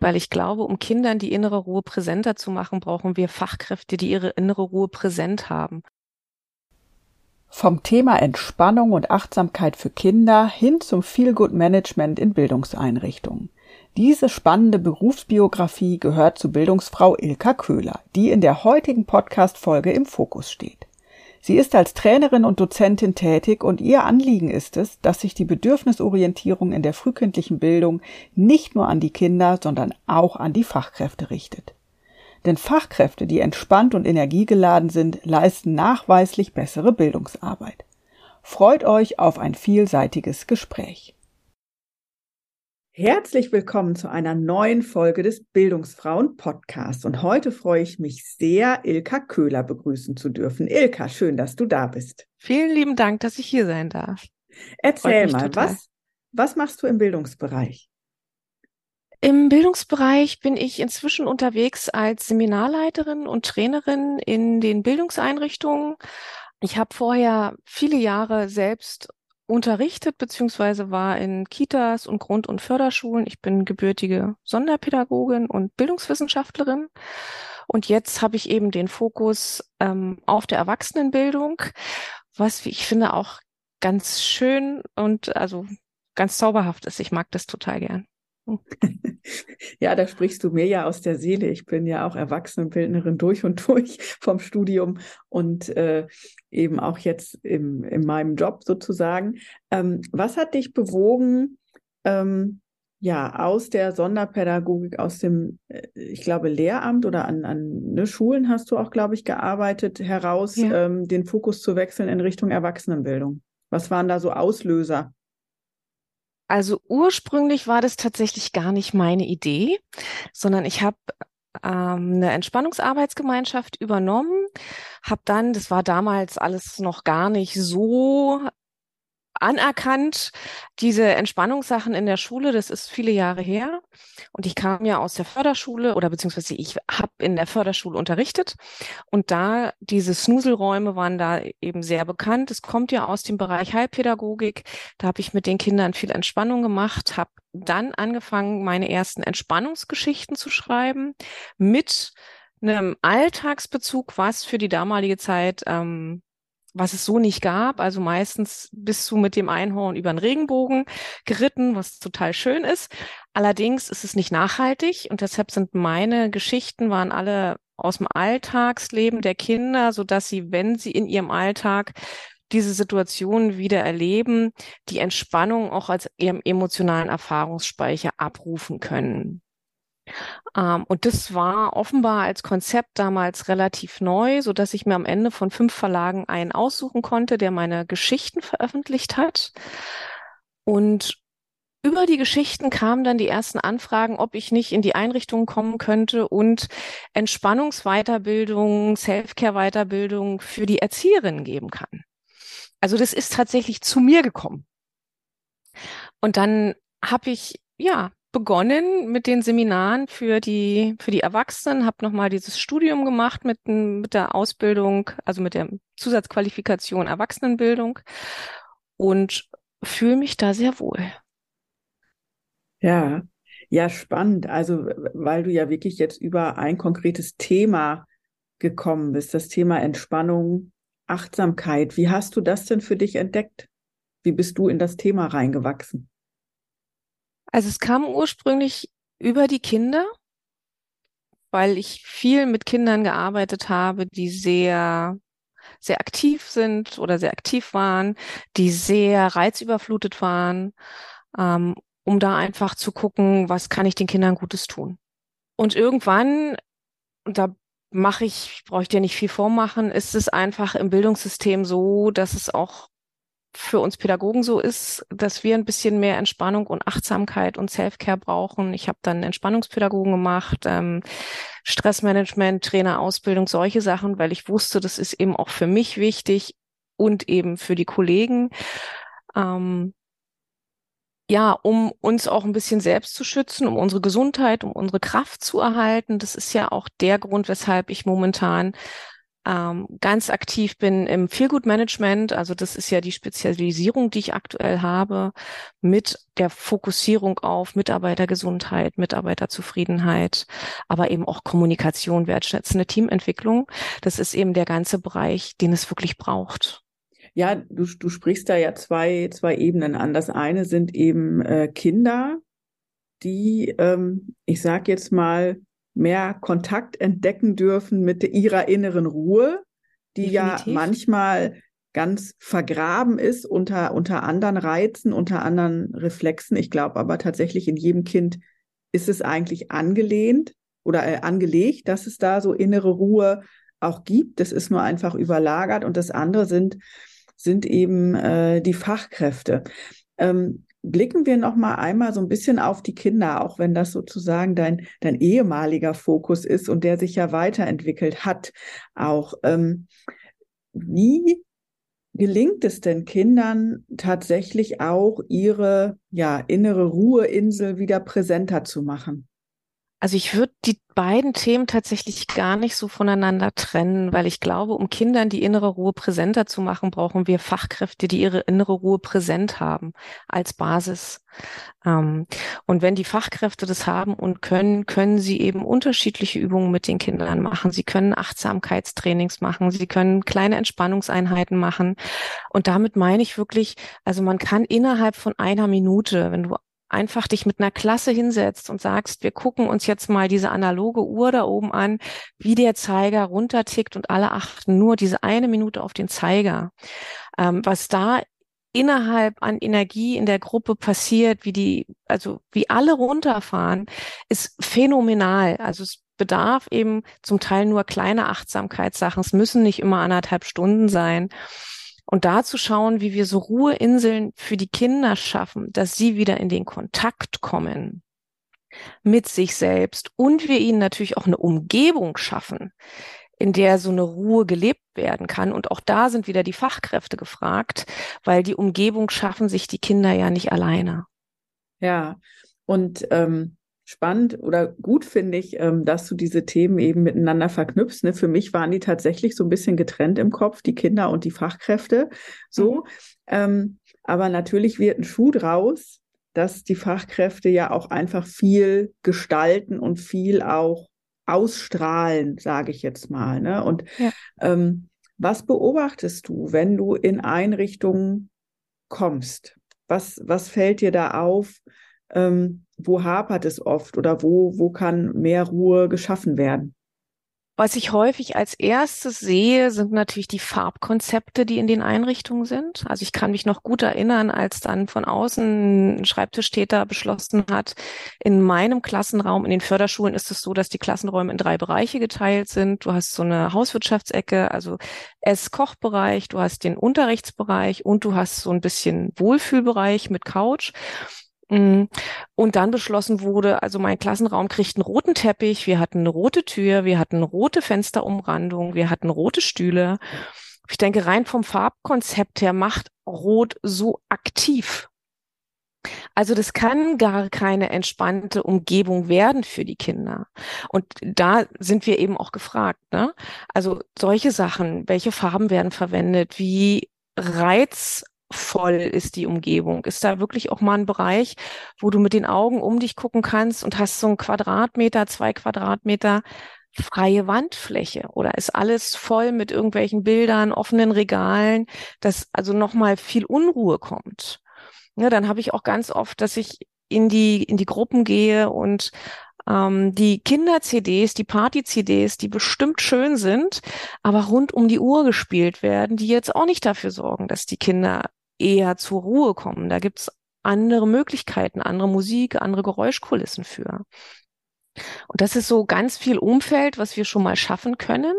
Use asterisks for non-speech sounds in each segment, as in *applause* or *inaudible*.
Weil ich glaube, um Kindern die innere Ruhe präsenter zu machen, brauchen wir Fachkräfte, die ihre innere Ruhe präsent haben. Vom Thema Entspannung und Achtsamkeit für Kinder hin zum Feelgood Management in Bildungseinrichtungen. Diese spannende Berufsbiografie gehört zu Bildungsfrau Ilka Köhler, die in der heutigen Podcast-Folge im Fokus steht. Sie ist als Trainerin und Dozentin tätig und ihr Anliegen ist es, dass sich die Bedürfnisorientierung in der frühkindlichen Bildung nicht nur an die Kinder, sondern auch an die Fachkräfte richtet. Denn Fachkräfte, die entspannt und energiegeladen sind, leisten nachweislich bessere Bildungsarbeit. Freut euch auf ein vielseitiges Gespräch. Herzlich willkommen zu einer neuen Folge des Bildungsfrauen Podcasts. Und heute freue ich mich sehr, Ilka Köhler begrüßen zu dürfen. Ilka, schön, dass du da bist. Vielen lieben Dank, dass ich hier sein darf. Erzähl mal, was, was machst du im Bildungsbereich? Im Bildungsbereich bin ich inzwischen unterwegs als Seminarleiterin und Trainerin in den Bildungseinrichtungen. Ich habe vorher viele Jahre selbst unterrichtet beziehungsweise war in Kitas und Grund- und Förderschulen. Ich bin gebürtige Sonderpädagogin und Bildungswissenschaftlerin. Und jetzt habe ich eben den Fokus ähm, auf der Erwachsenenbildung, was, ich finde, auch ganz schön und also ganz zauberhaft ist. Ich mag das total gern. *laughs* Ja, da sprichst du mir ja aus der Seele. Ich bin ja auch Erwachsenenbildnerin durch und durch *laughs* vom Studium und äh, eben auch jetzt im, in meinem Job sozusagen. Ähm, was hat dich bewogen, ähm, ja, aus der Sonderpädagogik, aus dem, äh, ich glaube, Lehramt oder an, an ne, Schulen hast du auch, glaube ich, gearbeitet, heraus ja. ähm, den Fokus zu wechseln in Richtung Erwachsenenbildung? Was waren da so Auslöser? Also ursprünglich war das tatsächlich gar nicht meine Idee, sondern ich habe ähm, eine Entspannungsarbeitsgemeinschaft übernommen, habe dann, das war damals alles noch gar nicht so anerkannt, diese Entspannungssachen in der Schule, das ist viele Jahre her. Und ich kam ja aus der Förderschule oder beziehungsweise ich habe in der Förderschule unterrichtet. Und da diese Snuselräume waren da eben sehr bekannt. Es kommt ja aus dem Bereich Heilpädagogik. Da habe ich mit den Kindern viel Entspannung gemacht, habe dann angefangen, meine ersten Entspannungsgeschichten zu schreiben mit einem Alltagsbezug, was für die damalige Zeit ähm, was es so nicht gab. Also meistens bist du mit dem Einhorn über den Regenbogen geritten, was total schön ist. Allerdings ist es nicht nachhaltig und deshalb sind meine Geschichten waren alle aus dem Alltagsleben der Kinder, so dass sie, wenn sie in ihrem Alltag diese Situation wieder erleben, die Entspannung auch als ihrem emotionalen Erfahrungsspeicher abrufen können. Ähm, und das war offenbar als Konzept damals relativ neu, so dass ich mir am Ende von fünf Verlagen einen aussuchen konnte, der meine Geschichten veröffentlicht hat. Und über die Geschichten kamen dann die ersten Anfragen, ob ich nicht in die Einrichtung kommen könnte und Entspannungsweiterbildung, Selfcare-Weiterbildung für die Erzieherinnen geben kann. Also das ist tatsächlich zu mir gekommen. Und dann habe ich ja begonnen mit den Seminaren für die, für die Erwachsenen, habe nochmal dieses Studium gemacht mit, mit der Ausbildung, also mit der Zusatzqualifikation Erwachsenenbildung und fühle mich da sehr wohl. Ja, ja, spannend. Also, weil du ja wirklich jetzt über ein konkretes Thema gekommen bist, das Thema Entspannung, Achtsamkeit. Wie hast du das denn für dich entdeckt? Wie bist du in das Thema reingewachsen? Also es kam ursprünglich über die Kinder, weil ich viel mit Kindern gearbeitet habe, die sehr sehr aktiv sind oder sehr aktiv waren, die sehr reizüberflutet waren, ähm, um da einfach zu gucken, was kann ich den Kindern Gutes tun. Und irgendwann, und da mache ich, brauche ich dir nicht viel vormachen, ist es einfach im Bildungssystem so, dass es auch für uns Pädagogen so ist, dass wir ein bisschen mehr Entspannung und Achtsamkeit und Self-Care brauchen. Ich habe dann Entspannungspädagogen gemacht, ähm, Stressmanagement, Trainerausbildung, solche Sachen, weil ich wusste, das ist eben auch für mich wichtig und eben für die Kollegen. Ähm, ja, um uns auch ein bisschen selbst zu schützen, um unsere Gesundheit, um unsere Kraft zu erhalten. Das ist ja auch der Grund, weshalb ich momentan ähm, ganz aktiv bin im Feelgood-Management. Also das ist ja die Spezialisierung, die ich aktuell habe, mit der Fokussierung auf Mitarbeitergesundheit, Mitarbeiterzufriedenheit, aber eben auch Kommunikation, wertschätzende Teamentwicklung. Das ist eben der ganze Bereich, den es wirklich braucht. Ja, du, du sprichst da ja zwei, zwei Ebenen an. Das eine sind eben äh, Kinder, die, ähm, ich sag jetzt mal, mehr Kontakt entdecken dürfen mit ihrer inneren Ruhe, die Definitiv. ja manchmal ganz vergraben ist unter, unter anderen Reizen, unter anderen Reflexen. Ich glaube aber tatsächlich in jedem Kind ist es eigentlich angelehnt oder äh, angelegt, dass es da so innere Ruhe auch gibt. Das ist nur einfach überlagert. Und das andere sind, sind eben äh, die Fachkräfte. Ähm, blicken wir noch mal einmal so ein bisschen auf die Kinder, auch wenn das sozusagen dein, dein ehemaliger Fokus ist und der sich ja weiterentwickelt hat. Auch ähm, wie gelingt es denn Kindern tatsächlich auch ihre ja innere Ruheinsel wieder präsenter zu machen? Also ich würde die beiden Themen tatsächlich gar nicht so voneinander trennen, weil ich glaube, um Kindern die innere Ruhe präsenter zu machen, brauchen wir Fachkräfte, die ihre innere Ruhe präsent haben als Basis. Ähm, und wenn die Fachkräfte das haben und können, können sie eben unterschiedliche Übungen mit den Kindern machen. Sie können Achtsamkeitstrainings machen, sie können kleine Entspannungseinheiten machen. Und damit meine ich wirklich, also man kann innerhalb von einer Minute, wenn du einfach dich mit einer Klasse hinsetzt und sagst, wir gucken uns jetzt mal diese analoge Uhr da oben an, wie der Zeiger runtertickt und alle achten nur diese eine Minute auf den Zeiger. Ähm, was da innerhalb an Energie in der Gruppe passiert, wie die, also wie alle runterfahren, ist phänomenal. Also es bedarf eben zum Teil nur kleine Achtsamkeitssachen. Es müssen nicht immer anderthalb Stunden sein. Und da zu schauen, wie wir so Ruheinseln für die Kinder schaffen, dass sie wieder in den Kontakt kommen mit sich selbst und wir ihnen natürlich auch eine Umgebung schaffen, in der so eine Ruhe gelebt werden kann. Und auch da sind wieder die Fachkräfte gefragt, weil die Umgebung schaffen sich die Kinder ja nicht alleine. Ja, und ähm, spannend oder gut finde ich, ähm, dass du diese Themen eben miteinander verknüpfst. Ne? Für mich waren die tatsächlich so ein bisschen getrennt im Kopf, die Kinder und die Fachkräfte. So. Mhm. Ähm, aber natürlich wird ein Schuh draus, dass die Fachkräfte ja auch einfach viel gestalten und viel auch ausstrahlen, sage ich jetzt mal. Ne? Und ja. ähm, was beobachtest du, wenn du in Einrichtungen kommst? Was, was fällt dir da auf? Ähm, wo hapert es oft oder wo, wo kann mehr Ruhe geschaffen werden? Was ich häufig als erstes sehe, sind natürlich die Farbkonzepte, die in den Einrichtungen sind. Also ich kann mich noch gut erinnern, als dann von außen ein Schreibtischtäter beschlossen hat, in meinem Klassenraum, in den Förderschulen ist es so, dass die Klassenräume in drei Bereiche geteilt sind. Du hast so eine Hauswirtschaftsecke, also Ess-Kochbereich, du hast den Unterrichtsbereich und du hast so ein bisschen Wohlfühlbereich mit Couch. Mm. Und dann beschlossen wurde, also mein Klassenraum kriegt einen roten Teppich, wir hatten eine rote Tür, wir hatten rote Fensterumrandung, wir hatten rote Stühle. Ich denke, rein vom Farbkonzept her macht Rot so aktiv. Also das kann gar keine entspannte Umgebung werden für die Kinder. Und da sind wir eben auch gefragt. Ne? Also solche Sachen, welche Farben werden verwendet, wie Reiz voll ist die Umgebung? Ist da wirklich auch mal ein Bereich, wo du mit den Augen um dich gucken kannst und hast so ein Quadratmeter, zwei Quadratmeter freie Wandfläche oder ist alles voll mit irgendwelchen Bildern, offenen Regalen, dass also nochmal viel Unruhe kommt? Ja, dann habe ich auch ganz oft, dass ich in die, in die Gruppen gehe und ähm, die Kinder-CDs, die Party-CDs, die bestimmt schön sind, aber rund um die Uhr gespielt werden, die jetzt auch nicht dafür sorgen, dass die Kinder eher zur Ruhe kommen. Da gibt's andere Möglichkeiten, andere Musik, andere Geräuschkulissen für. Und das ist so ganz viel Umfeld, was wir schon mal schaffen können,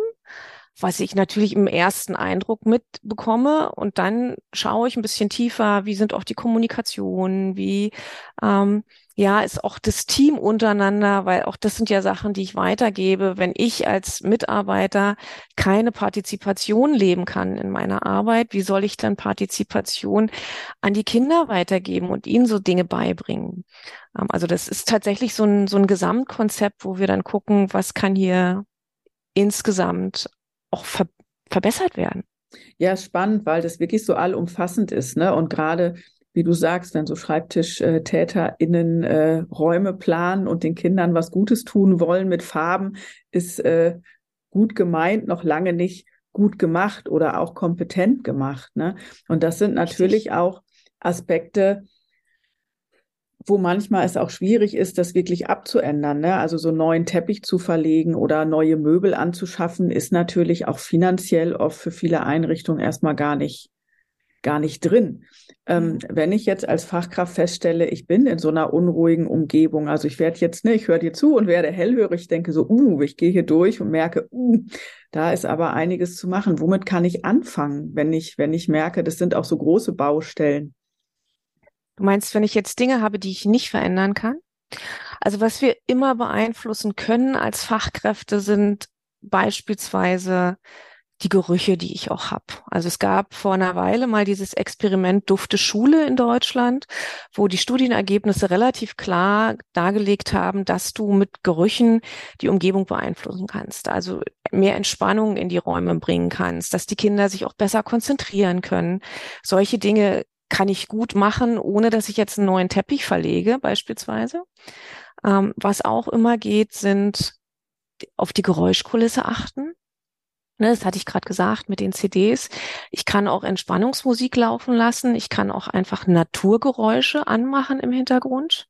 was ich natürlich im ersten Eindruck mitbekomme. Und dann schaue ich ein bisschen tiefer, wie sind auch die Kommunikationen, wie ähm, ja ist auch das Team untereinander, weil auch das sind ja Sachen, die ich weitergebe. Wenn ich als Mitarbeiter keine Partizipation leben kann in meiner Arbeit, wie soll ich dann Partizipation an die Kinder weitergeben und ihnen so Dinge beibringen? Ähm, also das ist tatsächlich so ein, so ein Gesamtkonzept, wo wir dann gucken, was kann hier insgesamt auch ver verbessert werden. Ja, spannend, weil das wirklich so allumfassend ist, ne? Und gerade wie du sagst, wenn so SchreibtischtäterInnen äh, Räume planen und den Kindern was Gutes tun wollen mit Farben, ist äh, gut gemeint, noch lange nicht gut gemacht oder auch kompetent gemacht. Ne? Und das sind natürlich Richtig. auch Aspekte, wo manchmal es auch schwierig ist, das wirklich abzuändern. Ne? Also so neuen Teppich zu verlegen oder neue Möbel anzuschaffen, ist natürlich auch finanziell oft für viele Einrichtungen erstmal gar nicht gar nicht drin. Ähm, mhm. wenn ich jetzt als Fachkraft feststelle, ich bin in so einer unruhigen Umgebung, also ich werde jetzt, ne, ich höre dir zu und werde hellhörig, denke so, uh, ich gehe hier durch und merke, uh, da ist aber einiges zu machen. Womit kann ich anfangen, wenn ich, wenn ich merke, das sind auch so große Baustellen? Du meinst, wenn ich jetzt Dinge habe, die ich nicht verändern kann? Also was wir immer beeinflussen können als Fachkräfte sind beispielsweise die Gerüche, die ich auch habe. Also es gab vor einer Weile mal dieses Experiment Dufte Schule in Deutschland, wo die Studienergebnisse relativ klar dargelegt haben, dass du mit Gerüchen die Umgebung beeinflussen kannst. Also mehr Entspannung in die Räume bringen kannst, dass die Kinder sich auch besser konzentrieren können. Solche Dinge kann ich gut machen, ohne dass ich jetzt einen neuen Teppich verlege, beispielsweise. Ähm, was auch immer geht, sind auf die Geräuschkulisse achten. Ne, das hatte ich gerade gesagt mit den CDs. Ich kann auch Entspannungsmusik laufen lassen. Ich kann auch einfach Naturgeräusche anmachen im Hintergrund.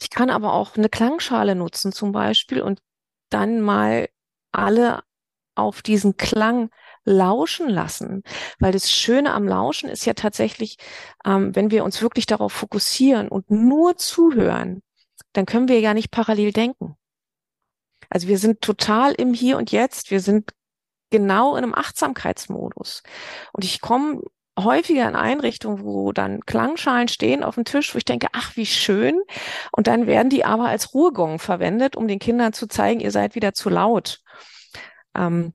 Ich kann aber auch eine Klangschale nutzen zum Beispiel und dann mal alle auf diesen Klang lauschen lassen. Weil das Schöne am Lauschen ist ja tatsächlich, ähm, wenn wir uns wirklich darauf fokussieren und nur zuhören, dann können wir ja nicht parallel denken. Also wir sind total im Hier und Jetzt. Wir sind genau in einem Achtsamkeitsmodus. Und ich komme häufiger in Einrichtungen, wo dann Klangschalen stehen auf dem Tisch, wo ich denke, ach, wie schön. Und dann werden die aber als Ruhegong verwendet, um den Kindern zu zeigen, ihr seid wieder zu laut. Ähm,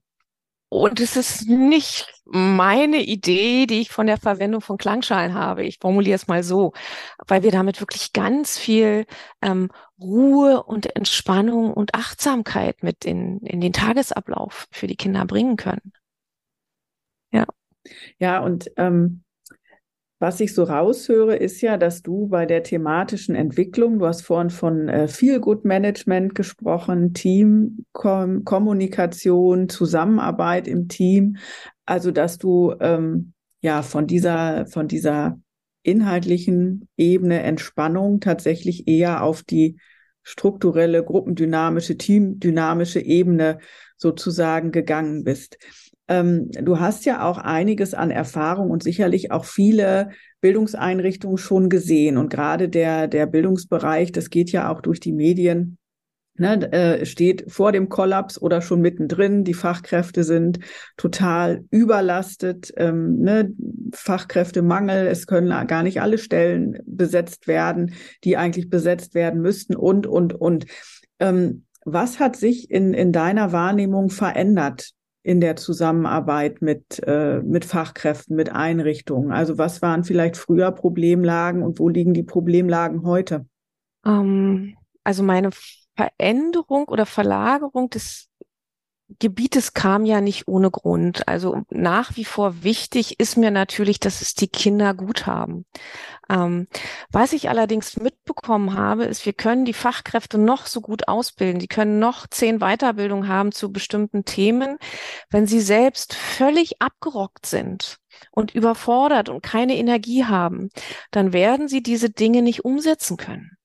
und es ist nicht meine Idee, die ich von der Verwendung von Klangschalen habe. Ich formuliere es mal so, weil wir damit wirklich ganz viel ähm, Ruhe und Entspannung und Achtsamkeit mit in, in den Tagesablauf für die Kinder bringen können. Ja. Ja, und ähm, was ich so raushöre, ist ja, dass du bei der thematischen Entwicklung, du hast vorhin von äh, Feel Good Management gesprochen, Team, Kom Zusammenarbeit im Team, also dass du ähm, ja von dieser von dieser inhaltlichen Ebene Entspannung tatsächlich eher auf die strukturelle, gruppendynamische, teamdynamische Ebene sozusagen gegangen bist. Ähm, du hast ja auch einiges an Erfahrung und sicherlich auch viele Bildungseinrichtungen schon gesehen. Und gerade der, der Bildungsbereich, das geht ja auch durch die Medien, ne, äh, steht vor dem Kollaps oder schon mittendrin. Die Fachkräfte sind total überlastet, ähm, ne, Fachkräftemangel, es können gar nicht alle Stellen besetzt werden, die eigentlich besetzt werden müssten und, und, und. Ähm, was hat sich in, in deiner Wahrnehmung verändert in der Zusammenarbeit mit, äh, mit Fachkräften, mit Einrichtungen? Also was waren vielleicht früher Problemlagen und wo liegen die Problemlagen heute? Um, ähm, also meine Veränderung oder Verlagerung des Gebietes kam ja nicht ohne Grund. Also nach wie vor wichtig ist mir natürlich, dass es die Kinder gut haben. Ähm, was ich allerdings mitbekommen habe, ist, wir können die Fachkräfte noch so gut ausbilden. Die können noch zehn Weiterbildungen haben zu bestimmten Themen. Wenn sie selbst völlig abgerockt sind und überfordert und keine Energie haben, dann werden sie diese Dinge nicht umsetzen können.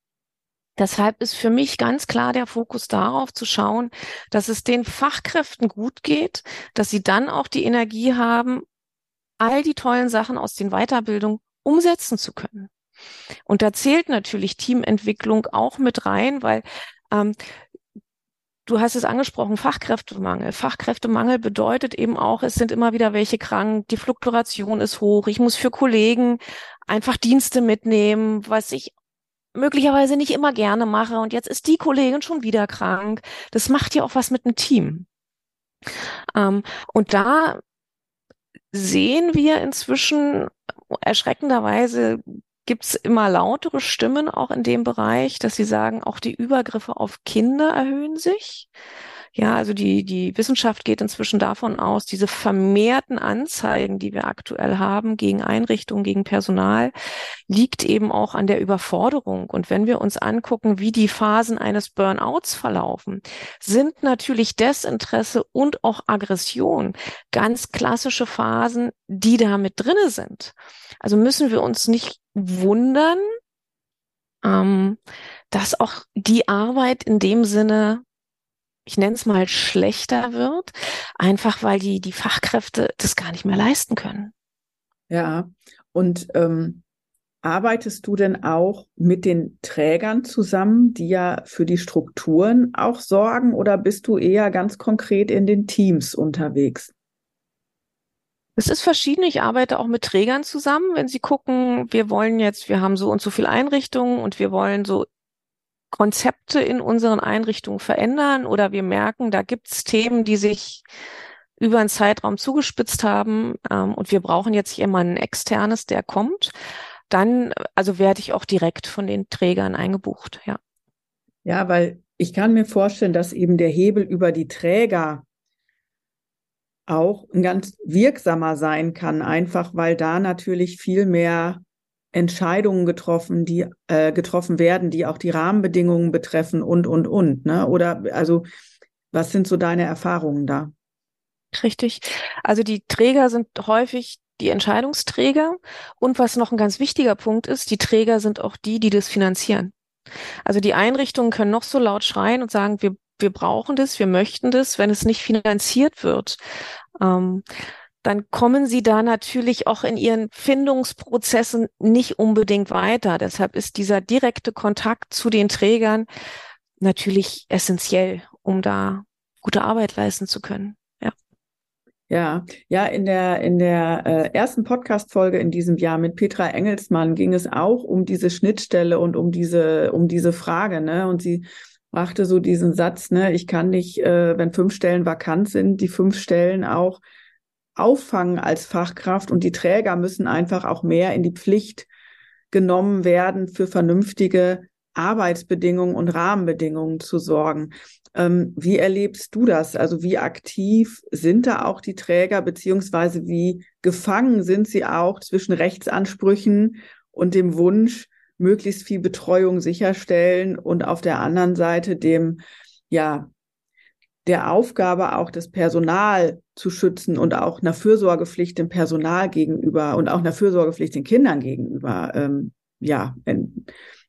Deshalb ist für mich ganz klar der Fokus darauf zu schauen, dass es den Fachkräften gut geht, dass sie dann auch die Energie haben, all die tollen Sachen aus den Weiterbildungen umsetzen zu können. Und da zählt natürlich Teamentwicklung auch mit rein, weil ähm, du hast es angesprochen, Fachkräftemangel. Fachkräftemangel bedeutet eben auch, es sind immer wieder welche krank, die Fluktuation ist hoch, ich muss für Kollegen einfach Dienste mitnehmen, was ich möglicherweise nicht immer gerne mache und jetzt ist die Kollegin schon wieder krank. Das macht ja auch was mit dem Team. Ähm, und da sehen wir inzwischen erschreckenderweise gibt's immer lautere Stimmen auch in dem Bereich, dass sie sagen, auch die Übergriffe auf Kinder erhöhen sich. Ja, also die, die Wissenschaft geht inzwischen davon aus, diese vermehrten Anzeigen, die wir aktuell haben gegen Einrichtungen, gegen Personal, liegt eben auch an der Überforderung. Und wenn wir uns angucken, wie die Phasen eines Burnouts verlaufen, sind natürlich Desinteresse und auch Aggression ganz klassische Phasen, die da mit drinne sind. Also müssen wir uns nicht wundern, ähm, dass auch die Arbeit in dem Sinne ich nenne es mal, schlechter wird, einfach weil die, die Fachkräfte das gar nicht mehr leisten können. Ja, und ähm, arbeitest du denn auch mit den Trägern zusammen, die ja für die Strukturen auch sorgen, oder bist du eher ganz konkret in den Teams unterwegs? Es ist verschieden. Ich arbeite auch mit Trägern zusammen. Wenn sie gucken, wir wollen jetzt, wir haben so und so viel Einrichtungen und wir wollen so Konzepte in unseren Einrichtungen verändern oder wir merken, da gibt es Themen, die sich über einen Zeitraum zugespitzt haben ähm, und wir brauchen jetzt jemanden externes, der kommt, dann, also werde ich auch direkt von den Trägern eingebucht, ja. Ja, weil ich kann mir vorstellen, dass eben der Hebel über die Träger auch ein ganz wirksamer sein kann, einfach weil da natürlich viel mehr Entscheidungen getroffen, die äh, getroffen werden, die auch die Rahmenbedingungen betreffen und und und. Ne? Oder also was sind so deine Erfahrungen da? Richtig. Also die Träger sind häufig die Entscheidungsträger und was noch ein ganz wichtiger Punkt ist, die Träger sind auch die, die das finanzieren. Also die Einrichtungen können noch so laut schreien und sagen, wir, wir brauchen das, wir möchten das, wenn es nicht finanziert wird. Ähm, dann kommen sie da natürlich auch in ihren Findungsprozessen nicht unbedingt weiter. Deshalb ist dieser direkte Kontakt zu den Trägern natürlich essentiell, um da gute Arbeit leisten zu können. Ja. Ja, in der, in der äh, ersten Podcast-Folge in diesem Jahr mit Petra Engelsmann ging es auch um diese Schnittstelle und um diese, um diese Frage, ne? Und sie brachte so diesen Satz, ne, ich kann nicht, äh, wenn fünf Stellen vakant sind, die fünf Stellen auch auffangen als Fachkraft und die Träger müssen einfach auch mehr in die Pflicht genommen werden, für vernünftige Arbeitsbedingungen und Rahmenbedingungen zu sorgen. Ähm, wie erlebst du das? Also wie aktiv sind da auch die Träger, beziehungsweise wie gefangen sind sie auch zwischen Rechtsansprüchen und dem Wunsch, möglichst viel Betreuung sicherstellen und auf der anderen Seite dem, ja, der Aufgabe auch das Personal zu schützen und auch einer Fürsorgepflicht dem Personal gegenüber und auch einer Fürsorgepflicht den Kindern gegenüber, ähm, ja,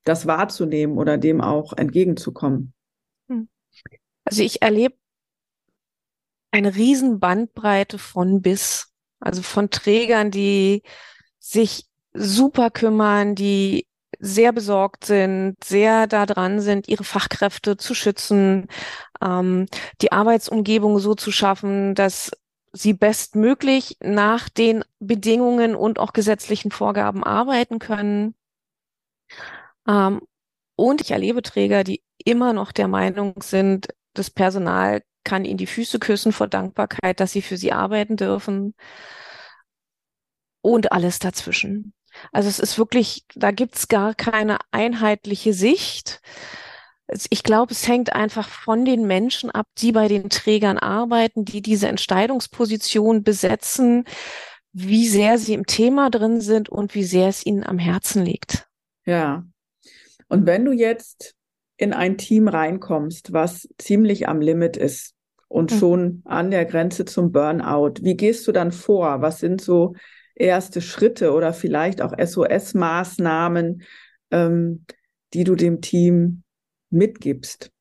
das wahrzunehmen oder dem auch entgegenzukommen. Hm. Also ich erlebe eine riesen Bandbreite von bis, also von Trägern, die sich super kümmern, die sehr besorgt sind, sehr da dran sind, ihre Fachkräfte zu schützen, ähm, die Arbeitsumgebung so zu schaffen, dass sie bestmöglich nach den Bedingungen und auch gesetzlichen Vorgaben arbeiten können. Ähm, und ich erlebe Träger, die immer noch der Meinung sind, das Personal kann ihnen die Füße küssen vor Dankbarkeit, dass sie für sie arbeiten dürfen. Und alles dazwischen. Also es ist wirklich, da gibt's gar keine einheitliche Sicht. Ich glaube, es hängt einfach von den Menschen ab, die bei den Trägern arbeiten, die diese Entscheidungsposition besetzen, wie sehr sie im Thema drin sind und wie sehr es ihnen am Herzen liegt. Ja. Und wenn du jetzt in ein Team reinkommst, was ziemlich am Limit ist und mhm. schon an der Grenze zum Burnout, wie gehst du dann vor? Was sind so erste Schritte oder vielleicht auch SOS-Maßnahmen, ähm, die du dem Team mitgibst?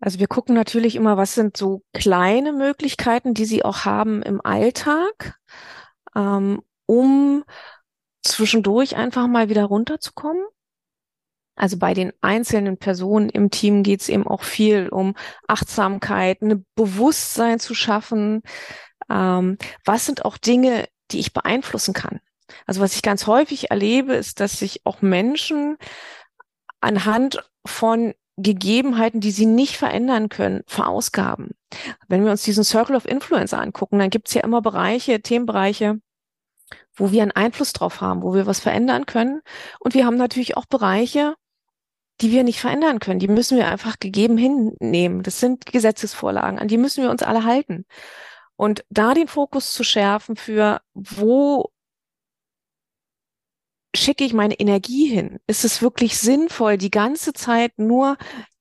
Also wir gucken natürlich immer, was sind so kleine Möglichkeiten, die sie auch haben im Alltag, ähm, um zwischendurch einfach mal wieder runterzukommen. Also bei den einzelnen Personen im Team geht es eben auch viel um Achtsamkeit, ein Bewusstsein zu schaffen. Ähm, was sind auch Dinge, die ich beeinflussen kann? Also was ich ganz häufig erlebe, ist, dass sich auch Menschen anhand von Gegebenheiten, die sie nicht verändern können, verausgaben. Wenn wir uns diesen Circle of Influence angucken, dann gibt es ja immer Bereiche, Themenbereiche, wo wir einen Einfluss drauf haben, wo wir was verändern können. Und wir haben natürlich auch Bereiche, die wir nicht verändern können. Die müssen wir einfach gegeben hinnehmen. Das sind Gesetzesvorlagen, an die müssen wir uns alle halten. Und da den Fokus zu schärfen für, wo schicke ich meine Energie hin? Ist es wirklich sinnvoll, die ganze Zeit nur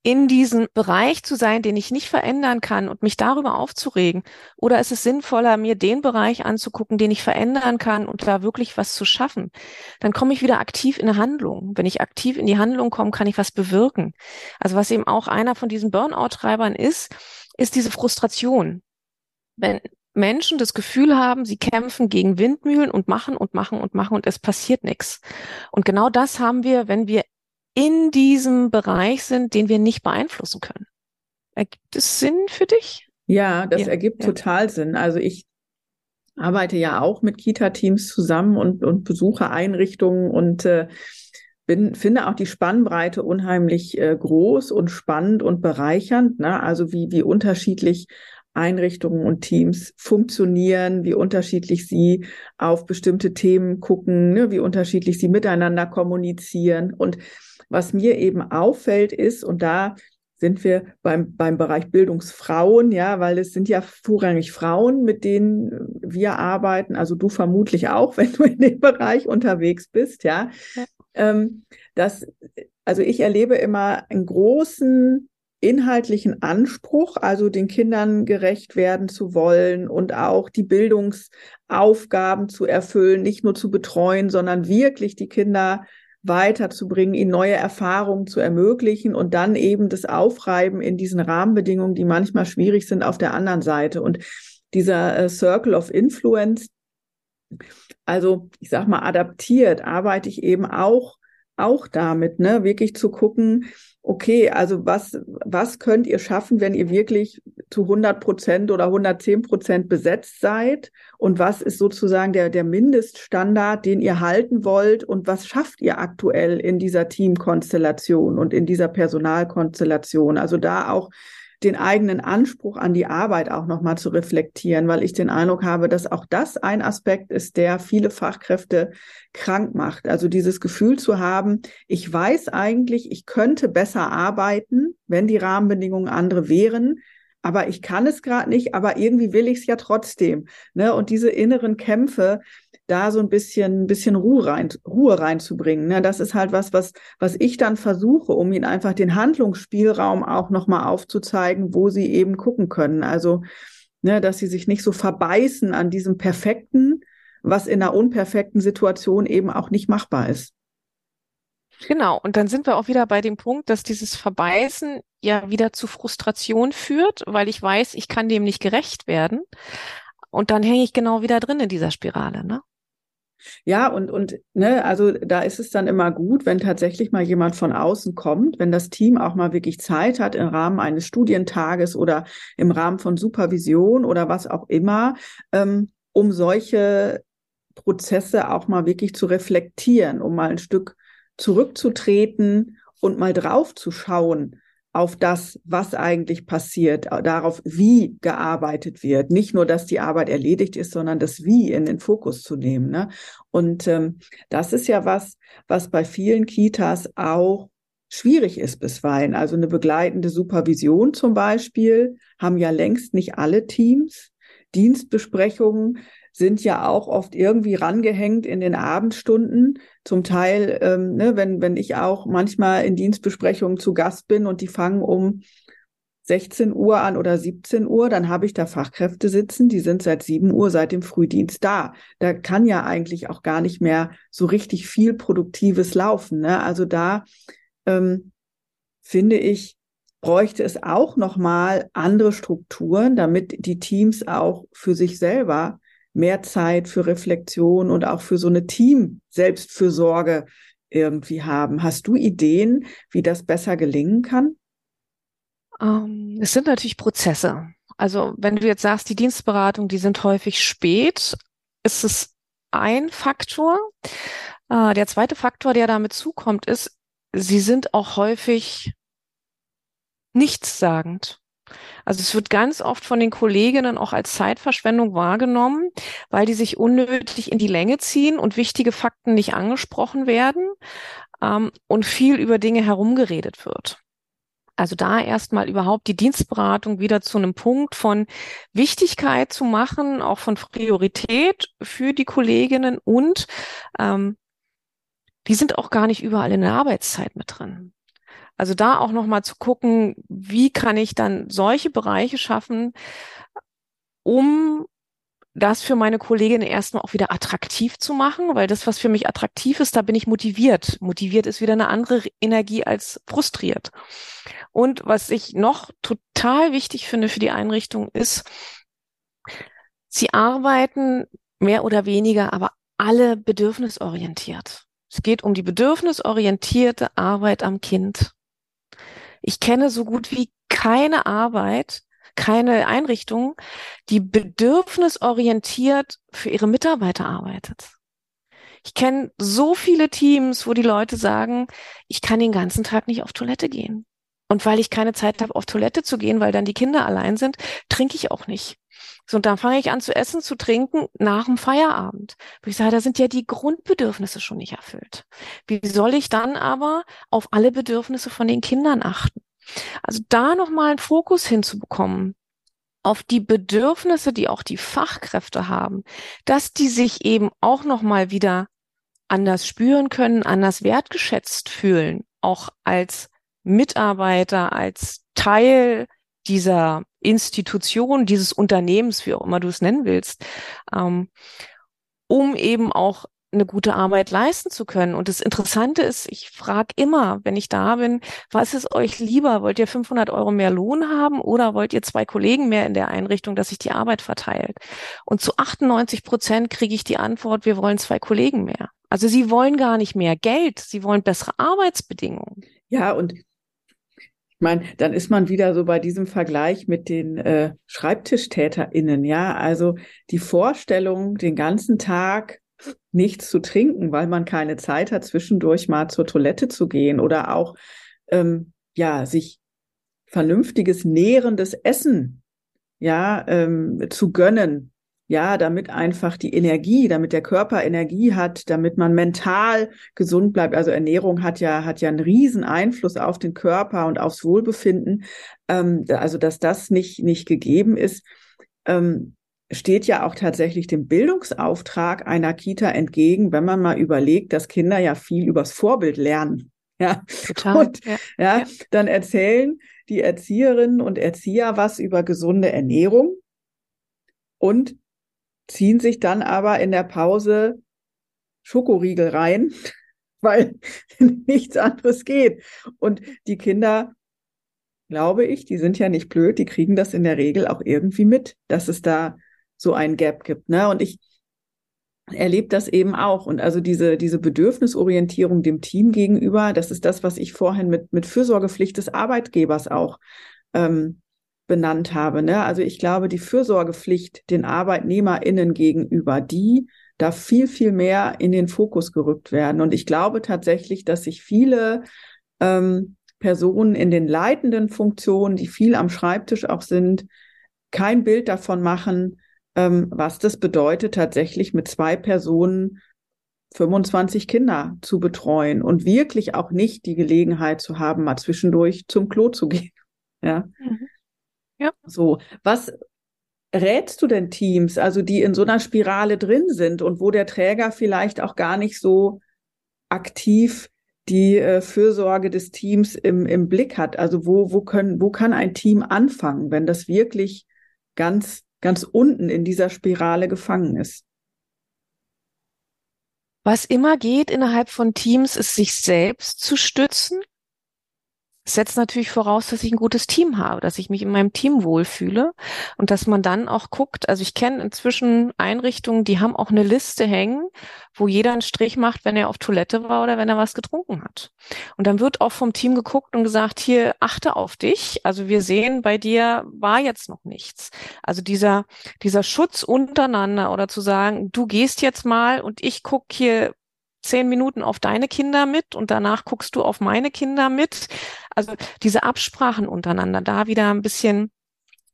in diesem Bereich zu sein, den ich nicht verändern kann und mich darüber aufzuregen? Oder ist es sinnvoller, mir den Bereich anzugucken, den ich verändern kann und da wirklich was zu schaffen? Dann komme ich wieder aktiv in eine Handlung. Wenn ich aktiv in die Handlung komme, kann ich was bewirken. Also was eben auch einer von diesen Burnout-Treibern ist, ist diese Frustration. Wenn Menschen das Gefühl haben, sie kämpfen gegen Windmühlen und machen und machen und machen und es passiert nichts. Und genau das haben wir, wenn wir in diesem Bereich sind, den wir nicht beeinflussen können. Ergibt es Sinn für dich? Ja, das ja, ergibt ja. total Sinn. Also ich arbeite ja auch mit Kita-Teams zusammen und, und besuche Einrichtungen und äh, bin, finde auch die Spannbreite unheimlich äh, groß und spannend und bereichernd. Ne? Also wie, wie unterschiedlich Einrichtungen und Teams funktionieren, wie unterschiedlich sie auf bestimmte Themen gucken, ne? wie unterschiedlich sie miteinander kommunizieren. Und was mir eben auffällt ist, und da sind wir beim, beim Bereich Bildungsfrauen, ja, weil es sind ja vorrangig Frauen, mit denen wir arbeiten, also du vermutlich auch, *laughs* wenn du in dem Bereich unterwegs bist, ja. ja. Ähm, dass, also ich erlebe immer einen großen inhaltlichen Anspruch, also den Kindern gerecht werden zu wollen und auch die Bildungsaufgaben zu erfüllen, nicht nur zu betreuen, sondern wirklich die Kinder weiterzubringen, ihnen neue Erfahrungen zu ermöglichen und dann eben das Aufreiben in diesen Rahmenbedingungen, die manchmal schwierig sind, auf der anderen Seite. Und dieser äh, Circle of Influence, also ich sag mal, adaptiert, arbeite ich eben auch auch damit, ne, wirklich zu gucken, okay, also was, was könnt ihr schaffen, wenn ihr wirklich zu 100 Prozent oder 110 Prozent besetzt seid? Und was ist sozusagen der, der Mindeststandard, den ihr halten wollt? Und was schafft ihr aktuell in dieser Teamkonstellation und in dieser Personalkonstellation? Also da auch den eigenen Anspruch an die Arbeit auch nochmal zu reflektieren, weil ich den Eindruck habe, dass auch das ein Aspekt ist, der viele Fachkräfte krank macht. Also dieses Gefühl zu haben, ich weiß eigentlich, ich könnte besser arbeiten, wenn die Rahmenbedingungen andere wären aber ich kann es gerade nicht, aber irgendwie will ich es ja trotzdem. Ne? Und diese inneren Kämpfe, da so ein bisschen, bisschen Ruhe, rein, Ruhe reinzubringen. Ne? Das ist halt was, was, was ich dann versuche, um ihnen einfach den Handlungsspielraum auch nochmal aufzuzeigen, wo sie eben gucken können. Also, ne, dass sie sich nicht so verbeißen an diesem Perfekten, was in einer unperfekten Situation eben auch nicht machbar ist. Genau, und dann sind wir auch wieder bei dem Punkt, dass dieses Verbeißen ja wieder zu Frustration führt, weil ich weiß, ich kann dem nicht gerecht werden. Und dann hänge ich genau wieder drin in dieser Spirale, ne? Ja, und, und ne, also da ist es dann immer gut, wenn tatsächlich mal jemand von außen kommt, wenn das Team auch mal wirklich Zeit hat im Rahmen eines Studientages oder im Rahmen von Supervision oder was auch immer, ähm, um solche Prozesse auch mal wirklich zu reflektieren, um mal ein Stück zurückzutreten und mal drauf zu schauen auf das, was eigentlich passiert, darauf, wie gearbeitet wird. Nicht nur, dass die Arbeit erledigt ist, sondern das Wie in den Fokus zu nehmen. Ne? Und ähm, das ist ja was, was bei vielen Kitas auch schwierig ist bisweilen. Also eine begleitende Supervision zum Beispiel haben ja längst nicht alle Teams. Dienstbesprechungen sind ja auch oft irgendwie rangehängt in den Abendstunden. Zum Teil, ähm, ne, wenn, wenn ich auch manchmal in Dienstbesprechungen zu Gast bin und die fangen um 16 Uhr an oder 17 Uhr, dann habe ich da Fachkräfte sitzen, die sind seit 7 Uhr seit dem Frühdienst da. Da kann ja eigentlich auch gar nicht mehr so richtig viel Produktives laufen. Ne? Also da ähm, finde ich, bräuchte es auch nochmal andere Strukturen, damit die Teams auch für sich selber mehr Zeit für Reflexion und auch für so eine Team-Selbstfürsorge irgendwie haben. Hast du Ideen, wie das besser gelingen kann? Ähm, es sind natürlich Prozesse. Also wenn du jetzt sagst, die Dienstberatung, die sind häufig spät, ist es ein Faktor. Äh, der zweite Faktor, der damit zukommt, ist, sie sind auch häufig nichtssagend. Also es wird ganz oft von den Kolleginnen auch als Zeitverschwendung wahrgenommen, weil die sich unnötig in die Länge ziehen und wichtige Fakten nicht angesprochen werden ähm, und viel über Dinge herumgeredet wird. Also da erstmal überhaupt die Dienstberatung wieder zu einem Punkt von Wichtigkeit zu machen, auch von Priorität für die Kolleginnen und ähm, die sind auch gar nicht überall in der Arbeitszeit mit drin. Also da auch nochmal zu gucken, wie kann ich dann solche Bereiche schaffen, um das für meine Kolleginnen erstmal auch wieder attraktiv zu machen, weil das, was für mich attraktiv ist, da bin ich motiviert. Motiviert ist wieder eine andere Energie als frustriert. Und was ich noch total wichtig finde für die Einrichtung ist, sie arbeiten mehr oder weniger, aber alle bedürfnisorientiert. Es geht um die bedürfnisorientierte Arbeit am Kind. Ich kenne so gut wie keine Arbeit, keine Einrichtung, die bedürfnisorientiert für ihre Mitarbeiter arbeitet. Ich kenne so viele Teams, wo die Leute sagen, ich kann den ganzen Tag nicht auf Toilette gehen. Und weil ich keine Zeit habe, auf Toilette zu gehen, weil dann die Kinder allein sind, trinke ich auch nicht. So, und dann fange ich an zu essen, zu trinken nach dem Feierabend. Wo ich sage, da sind ja die Grundbedürfnisse schon nicht erfüllt. Wie soll ich dann aber auf alle Bedürfnisse von den Kindern achten? Also da nochmal einen Fokus hinzubekommen auf die Bedürfnisse, die auch die Fachkräfte haben, dass die sich eben auch nochmal wieder anders spüren können, anders wertgeschätzt fühlen, auch als Mitarbeiter, als Teil dieser Institution, dieses Unternehmens, wie auch immer du es nennen willst, ähm, um eben auch eine gute Arbeit leisten zu können. Und das Interessante ist, ich frage immer, wenn ich da bin, was ist euch lieber? Wollt ihr 500 Euro mehr Lohn haben oder wollt ihr zwei Kollegen mehr in der Einrichtung, dass sich die Arbeit verteilt? Und zu 98 Prozent kriege ich die Antwort, wir wollen zwei Kollegen mehr. Also sie wollen gar nicht mehr Geld, sie wollen bessere Arbeitsbedingungen. Ja, und ich meine, dann ist man wieder so bei diesem Vergleich mit den äh, SchreibtischtäterInnen, ja. Also die Vorstellung, den ganzen Tag nichts zu trinken, weil man keine Zeit hat, zwischendurch mal zur Toilette zu gehen oder auch ähm, ja sich vernünftiges nährendes Essen ja ähm, zu gönnen, ja, damit einfach die Energie, damit der Körper Energie hat, damit man mental gesund bleibt. Also Ernährung hat ja, hat ja einen riesen Einfluss auf den Körper und aufs Wohlbefinden. Ähm, also, dass das nicht, nicht gegeben ist, ähm, steht ja auch tatsächlich dem Bildungsauftrag einer Kita entgegen, wenn man mal überlegt, dass Kinder ja viel übers Vorbild lernen. *laughs* Ja, total. Und, ja, ja, ja. dann erzählen die Erzieherinnen und Erzieher was über gesunde Ernährung und ziehen sich dann aber in der Pause Schokoriegel rein, *laughs* weil *laughs* nichts anderes geht. Und die Kinder, glaube ich, die sind ja nicht blöd, die kriegen das in der Regel auch irgendwie mit, dass es da so ein Gap gibt. Ne? Und ich erlebe das eben auch. Und also diese, diese Bedürfnisorientierung dem Team gegenüber, das ist das, was ich vorhin mit, mit Fürsorgepflicht des Arbeitgebers auch ähm, benannt habe. Ne? Also ich glaube, die Fürsorgepflicht den ArbeitnehmerInnen gegenüber, die darf viel, viel mehr in den Fokus gerückt werden. Und ich glaube tatsächlich, dass sich viele ähm, Personen in den leitenden Funktionen, die viel am Schreibtisch auch sind, kein Bild davon machen, ähm, was das bedeutet, tatsächlich mit zwei Personen 25 Kinder zu betreuen und wirklich auch nicht die Gelegenheit zu haben, mal zwischendurch zum Klo zu gehen. *laughs* Ja. Mhm. Ja. So, was rätst du denn Teams, also die in so einer Spirale drin sind und wo der Träger vielleicht auch gar nicht so aktiv die äh, Fürsorge des Teams im, im Blick hat? Also wo, wo können, wo kann ein Team anfangen, wenn das wirklich ganz, ganz unten in dieser Spirale gefangen ist? Was immer geht innerhalb von Teams, ist sich selbst zu stützen setzt natürlich voraus, dass ich ein gutes Team habe, dass ich mich in meinem Team wohlfühle und dass man dann auch guckt, also ich kenne inzwischen Einrichtungen, die haben auch eine Liste hängen, wo jeder einen Strich macht, wenn er auf Toilette war oder wenn er was getrunken hat. Und dann wird auch vom Team geguckt und gesagt, hier achte auf dich. Also wir sehen, bei dir war jetzt noch nichts. Also dieser, dieser Schutz untereinander oder zu sagen, du gehst jetzt mal und ich guck hier zehn Minuten auf deine Kinder mit und danach guckst du auf meine Kinder mit. Also diese Absprachen untereinander, da wieder ein bisschen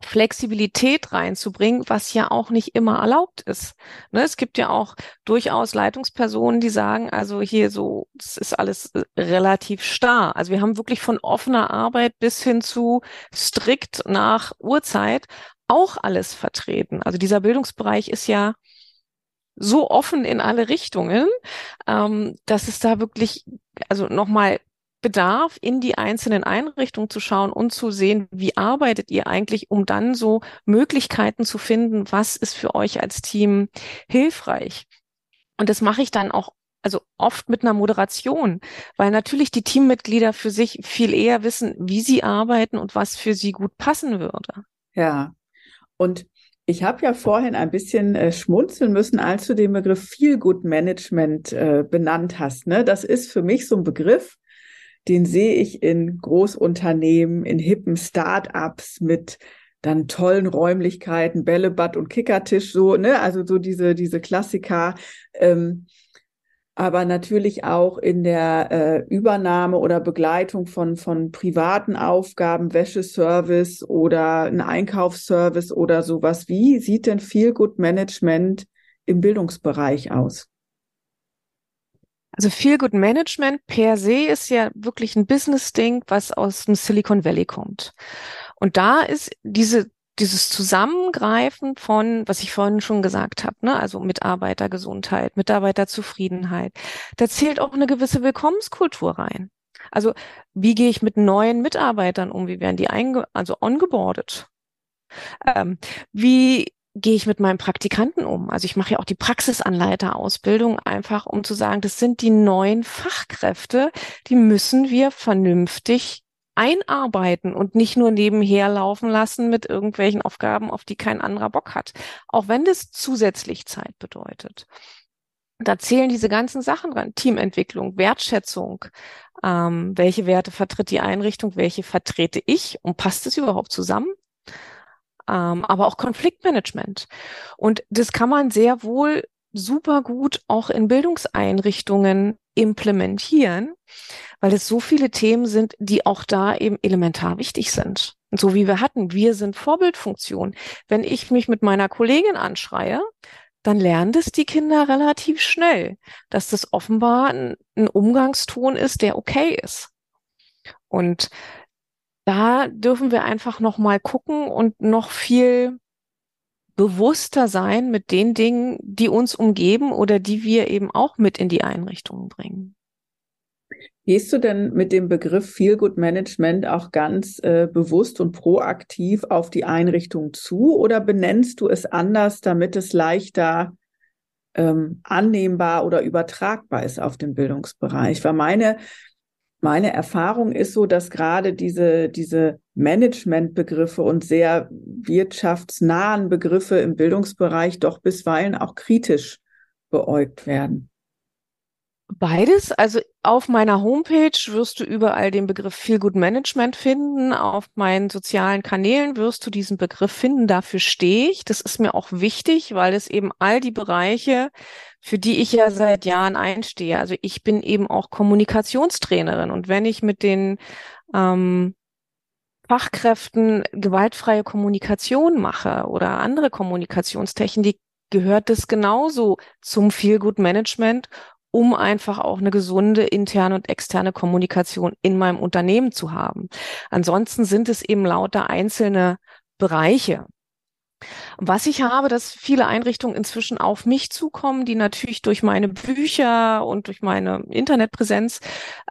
Flexibilität reinzubringen, was ja auch nicht immer erlaubt ist. Ne, es gibt ja auch durchaus Leitungspersonen, die sagen, also hier so, es ist alles äh, relativ starr. Also wir haben wirklich von offener Arbeit bis hin zu strikt nach Uhrzeit auch alles vertreten. Also dieser Bildungsbereich ist ja so offen in alle Richtungen, ähm, dass es da wirklich, also nochmal bedarf, in die einzelnen Einrichtungen zu schauen und zu sehen, wie arbeitet ihr eigentlich, um dann so Möglichkeiten zu finden, was ist für euch als Team hilfreich. Und das mache ich dann auch also oft mit einer Moderation, weil natürlich die Teammitglieder für sich viel eher wissen, wie sie arbeiten und was für sie gut passen würde. Ja. Und ich habe ja vorhin ein bisschen äh, schmunzeln müssen, als du den Begriff Feel Good Management äh, benannt hast. Ne? Das ist für mich so ein Begriff, den sehe ich in Großunternehmen, in hippen Start-ups mit dann tollen Räumlichkeiten, Bällebad und Kickertisch, so, ne? Also so diese, diese Klassiker. Ähm, aber natürlich auch in der äh, Übernahme oder Begleitung von, von privaten Aufgaben, Wäscheservice oder ein Einkaufsservice oder sowas. Wie sieht denn Feel Good Management im Bildungsbereich aus? Also Feel Good Management per se ist ja wirklich ein Business-Ding, was aus dem Silicon Valley kommt. Und da ist diese dieses Zusammengreifen von, was ich vorhin schon gesagt habe, ne, also Mitarbeitergesundheit, Mitarbeiterzufriedenheit, da zählt auch eine gewisse Willkommenskultur rein. Also wie gehe ich mit neuen Mitarbeitern um? Wie werden die einge also ongeboardet? Ähm, wie gehe ich mit meinen Praktikanten um? Also ich mache ja auch die Praxisanleiterausbildung einfach, um zu sagen, das sind die neuen Fachkräfte, die müssen wir vernünftig einarbeiten und nicht nur nebenher laufen lassen mit irgendwelchen Aufgaben, auf die kein anderer Bock hat. Auch wenn das zusätzlich Zeit bedeutet. Da zählen diese ganzen Sachen dran. Teamentwicklung, Wertschätzung. Ähm, welche Werte vertritt die Einrichtung? Welche vertrete ich? Und passt es überhaupt zusammen? Ähm, aber auch Konfliktmanagement. Und das kann man sehr wohl super gut auch in Bildungseinrichtungen implementieren, weil es so viele Themen sind, die auch da eben elementar wichtig sind. Und so wie wir hatten, wir sind Vorbildfunktion. Wenn ich mich mit meiner Kollegin anschreie, dann lernen das die Kinder relativ schnell, dass das offenbar ein, ein Umgangston ist, der okay ist. Und da dürfen wir einfach noch mal gucken und noch viel bewusster sein mit den Dingen, die uns umgeben oder die wir eben auch mit in die Einrichtungen bringen. Gehst du denn mit dem Begriff Feel Good Management auch ganz äh, bewusst und proaktiv auf die Einrichtung zu oder benennst du es anders, damit es leichter ähm, annehmbar oder übertragbar ist auf den Bildungsbereich? Weil meine meine Erfahrung ist so, dass gerade diese, diese Managementbegriffe und sehr wirtschaftsnahen Begriffe im Bildungsbereich doch bisweilen auch kritisch beäugt werden. Beides. Also auf meiner Homepage wirst du überall den Begriff Feel Good Management finden. Auf meinen sozialen Kanälen wirst du diesen Begriff finden. Dafür stehe ich. Das ist mir auch wichtig, weil es eben all die Bereiche, für die ich ja seit Jahren einstehe. Also ich bin eben auch Kommunikationstrainerin. Und wenn ich mit den ähm, Fachkräften gewaltfreie Kommunikation mache oder andere Kommunikationstechniken, gehört das genauso zum Feel Good Management um einfach auch eine gesunde interne und externe Kommunikation in meinem Unternehmen zu haben. Ansonsten sind es eben lauter einzelne Bereiche. Was ich habe, dass viele Einrichtungen inzwischen auf mich zukommen, die natürlich durch meine Bücher und durch meine Internetpräsenz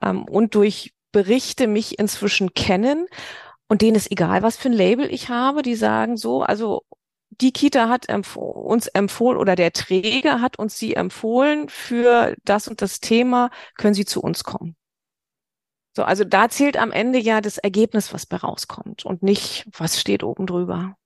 ähm, und durch Berichte mich inzwischen kennen und denen ist egal, was für ein Label ich habe. Die sagen so, also die Kita hat empf uns empfohlen oder der Träger hat uns sie empfohlen für das und das Thema, können Sie zu uns kommen. So, also da zählt am Ende ja das Ergebnis, was bei rauskommt und nicht, was steht oben drüber.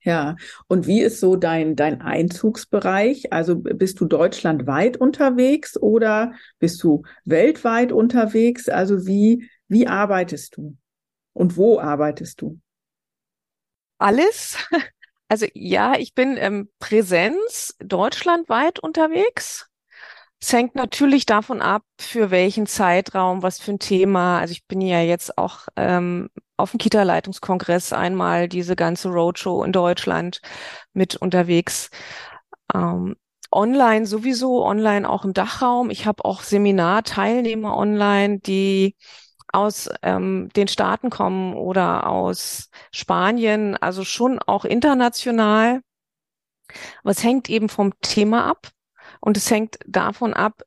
Ja, und wie ist so dein, dein Einzugsbereich? Also bist du deutschlandweit unterwegs oder bist du weltweit unterwegs? Also wie, wie arbeitest du? Und wo arbeitest du? Alles. *laughs* Also ja, ich bin ähm, Präsenz deutschlandweit unterwegs. Es hängt natürlich davon ab, für welchen Zeitraum, was für ein Thema. Also ich bin ja jetzt auch ähm, auf dem Kita-Leitungskongress einmal diese ganze Roadshow in Deutschland mit unterwegs. Ähm, online sowieso, online auch im Dachraum. Ich habe auch Seminarteilnehmer online, die aus ähm, den Staaten kommen oder aus Spanien, also schon auch international. Was hängt eben vom Thema ab? Und es hängt davon ab,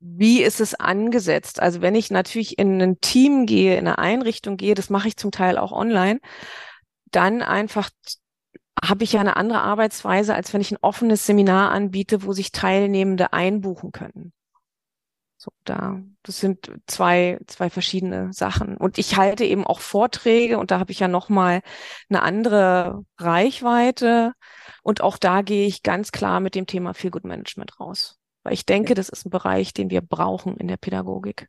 wie ist es angesetzt? Also wenn ich natürlich in ein Team gehe, in eine Einrichtung gehe, das mache ich zum Teil auch online, dann einfach habe ich ja eine andere Arbeitsweise, als wenn ich ein offenes Seminar anbiete, wo sich Teilnehmende einbuchen können. So, da, das sind zwei, zwei verschiedene Sachen. Und ich halte eben auch Vorträge und da habe ich ja nochmal eine andere Reichweite. Und auch da gehe ich ganz klar mit dem Thema Feel Good Management raus. Weil ich denke, das ist ein Bereich, den wir brauchen in der Pädagogik.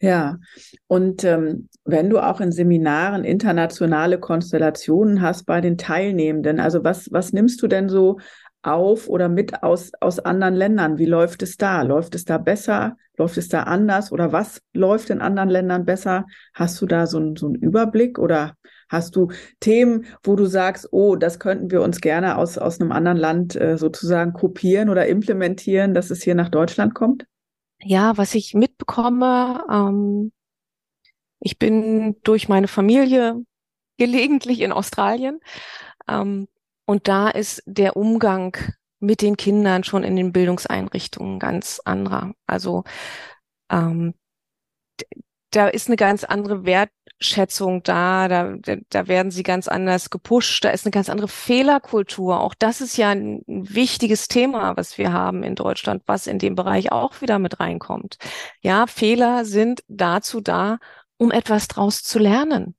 Ja, und ähm, wenn du auch in Seminaren internationale Konstellationen hast bei den Teilnehmenden, also was, was nimmst du denn so auf oder mit aus, aus anderen Ländern? Wie läuft es da? Läuft es da besser? Läuft es da anders? Oder was läuft in anderen Ländern besser? Hast du da so, so einen Überblick oder Hast du Themen, wo du sagst, oh, das könnten wir uns gerne aus, aus einem anderen Land äh, sozusagen kopieren oder implementieren, dass es hier nach Deutschland kommt? Ja, was ich mitbekomme, ähm, ich bin durch meine Familie gelegentlich in Australien ähm, und da ist der Umgang mit den Kindern schon in den Bildungseinrichtungen ganz anderer. Also ähm, da ist eine ganz andere Wertschätzung da, da, da werden sie ganz anders gepusht, da ist eine ganz andere Fehlerkultur. Auch das ist ja ein wichtiges Thema, was wir haben in Deutschland, was in dem Bereich auch wieder mit reinkommt. Ja, Fehler sind dazu da, um etwas draus zu lernen.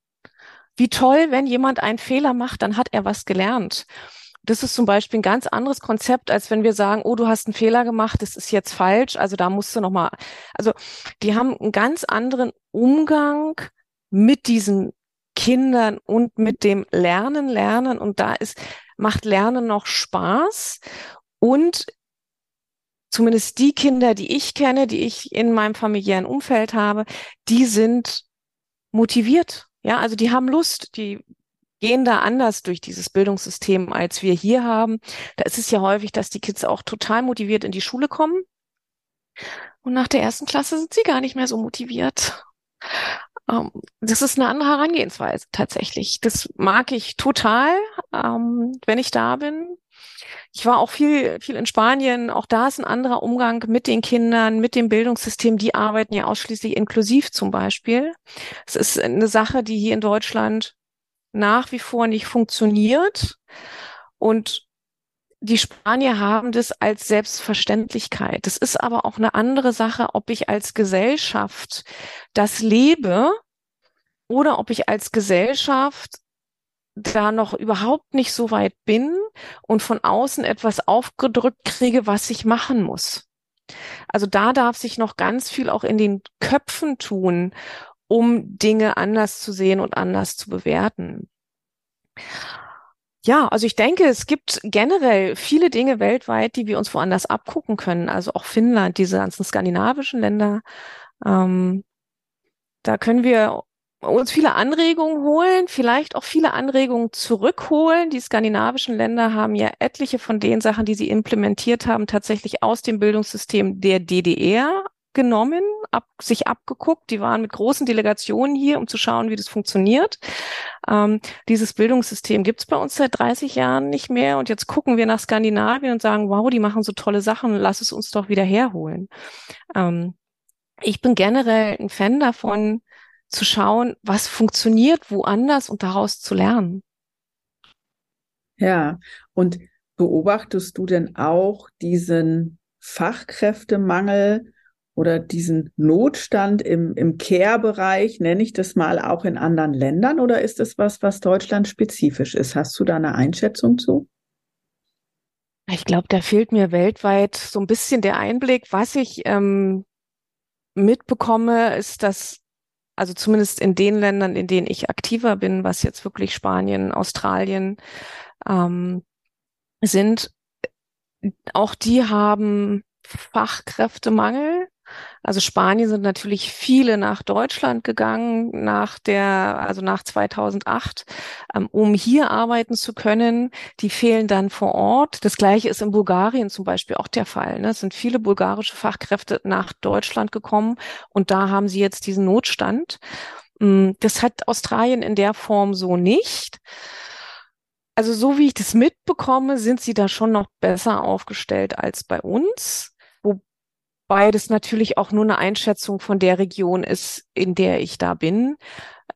Wie toll, wenn jemand einen Fehler macht, dann hat er was gelernt das ist zum Beispiel ein ganz anderes Konzept, als wenn wir sagen, oh, du hast einen Fehler gemacht, das ist jetzt falsch, also da musst du nochmal, also die haben einen ganz anderen Umgang mit diesen Kindern und mit dem Lernen, Lernen. Und da ist, macht Lernen noch Spaß. Und zumindest die Kinder, die ich kenne, die ich in meinem familiären Umfeld habe, die sind motiviert. Ja, also die haben Lust, die gehen da anders durch dieses Bildungssystem, als wir hier haben. Da ist es ja häufig, dass die Kids auch total motiviert in die Schule kommen. Und nach der ersten Klasse sind sie gar nicht mehr so motiviert. Um, ähm, das ist eine andere Herangehensweise tatsächlich. Das mag ich total, um, ähm, wenn ich da bin. Ich war auch viel, viel in Spanien. Auch da ist ein anderer Umgang mit den Kindern, mit dem Bildungssystem. Die arbeiten ja ausschließlich inklusiv zum Beispiel. Es ist eine Sache, die hier in Deutschland nach wie vor nicht funktioniert. Und die Spanier haben das als Selbstverständlichkeit. Das ist aber auch eine andere Sache, ob ich als Gesellschaft das lebe oder ob ich als Gesellschaft da noch überhaupt nicht so weit bin und von außen etwas aufgedrückt kriege, was ich machen muss. Also da darf sich noch ganz viel auch in den Köpfen tun um Dinge anders zu sehen und anders zu bewerten. Ja, also ich denke, es gibt generell viele Dinge weltweit, die wir uns woanders abgucken können. Also auch Finnland, diese ganzen skandinavischen Länder. Ähm, da können wir uns viele Anregungen holen, vielleicht auch viele Anregungen zurückholen. Die skandinavischen Länder haben ja etliche von den Sachen, die sie implementiert haben, tatsächlich aus dem Bildungssystem der DDR genommen, ab, sich abgeguckt. Die waren mit großen Delegationen hier, um zu schauen, wie das funktioniert. Ähm, dieses Bildungssystem gibt's bei uns seit 30 Jahren nicht mehr. Und jetzt gucken wir nach Skandinavien und sagen, wow, die machen so tolle Sachen, lass es uns doch wieder herholen. Ähm, ich bin generell ein Fan davon, zu schauen, was funktioniert woanders und daraus zu lernen. Ja, und beobachtest du denn auch diesen Fachkräftemangel oder diesen Notstand im, im Care-Bereich, nenne ich das mal, auch in anderen Ländern oder ist das was, was Deutschland spezifisch ist? Hast du da eine Einschätzung zu? Ich glaube, da fehlt mir weltweit so ein bisschen der Einblick. Was ich ähm, mitbekomme, ist, dass also zumindest in den Ländern, in denen ich aktiver bin, was jetzt wirklich Spanien, Australien ähm, sind, auch die haben Fachkräftemangel. Also Spanien sind natürlich viele nach Deutschland gegangen nach der, also nach 2008, ähm, um hier arbeiten zu können. Die fehlen dann vor Ort. Das Gleiche ist in Bulgarien zum Beispiel auch der Fall. Ne? Es sind viele bulgarische Fachkräfte nach Deutschland gekommen und da haben sie jetzt diesen Notstand. Mm, das hat Australien in der Form so nicht. Also so wie ich das mitbekomme, sind sie da schon noch besser aufgestellt als bei uns. Wobei das natürlich auch nur eine Einschätzung von der Region ist, in der ich da bin.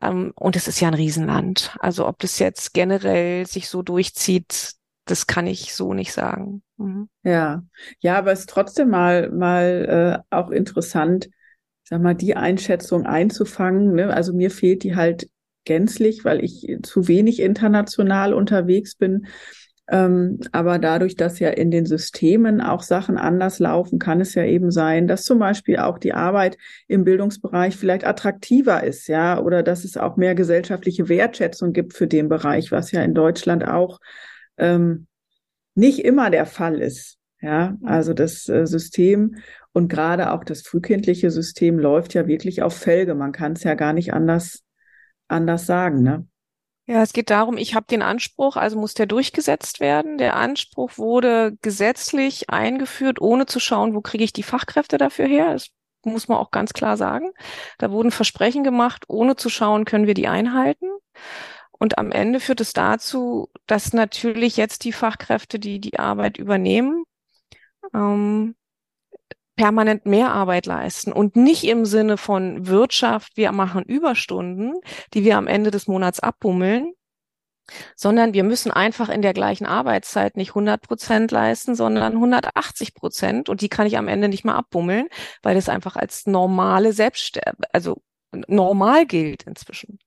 Ähm, und es ist ja ein Riesenland. Also ob das jetzt generell sich so durchzieht, das kann ich so nicht sagen. Mhm. Ja, ja, aber es ist trotzdem mal mal äh, auch interessant, sag mal, die Einschätzung einzufangen. Ne? Also mir fehlt die halt gänzlich, weil ich zu wenig international unterwegs bin. Ähm, aber dadurch, dass ja in den Systemen auch Sachen anders laufen, kann es ja eben sein, dass zum Beispiel auch die Arbeit im Bildungsbereich vielleicht attraktiver ist, ja, oder dass es auch mehr gesellschaftliche Wertschätzung gibt für den Bereich, was ja in Deutschland auch ähm, nicht immer der Fall ist. Ja, also das äh, System und gerade auch das frühkindliche System läuft ja wirklich auf Felge. Man kann es ja gar nicht anders, anders sagen, ne? Ja, es geht darum, ich habe den Anspruch, also muss der durchgesetzt werden. Der Anspruch wurde gesetzlich eingeführt, ohne zu schauen, wo kriege ich die Fachkräfte dafür her. Das muss man auch ganz klar sagen. Da wurden Versprechen gemacht, ohne zu schauen, können wir die einhalten. Und am Ende führt es dazu, dass natürlich jetzt die Fachkräfte, die die Arbeit übernehmen, ähm, permanent mehr Arbeit leisten und nicht im Sinne von Wirtschaft, wir machen Überstunden, die wir am Ende des Monats abbummeln, sondern wir müssen einfach in der gleichen Arbeitszeit nicht 100 Prozent leisten, sondern 180 Prozent und die kann ich am Ende nicht mehr abbummeln, weil das einfach als normale Selbststerbe, also normal gilt inzwischen.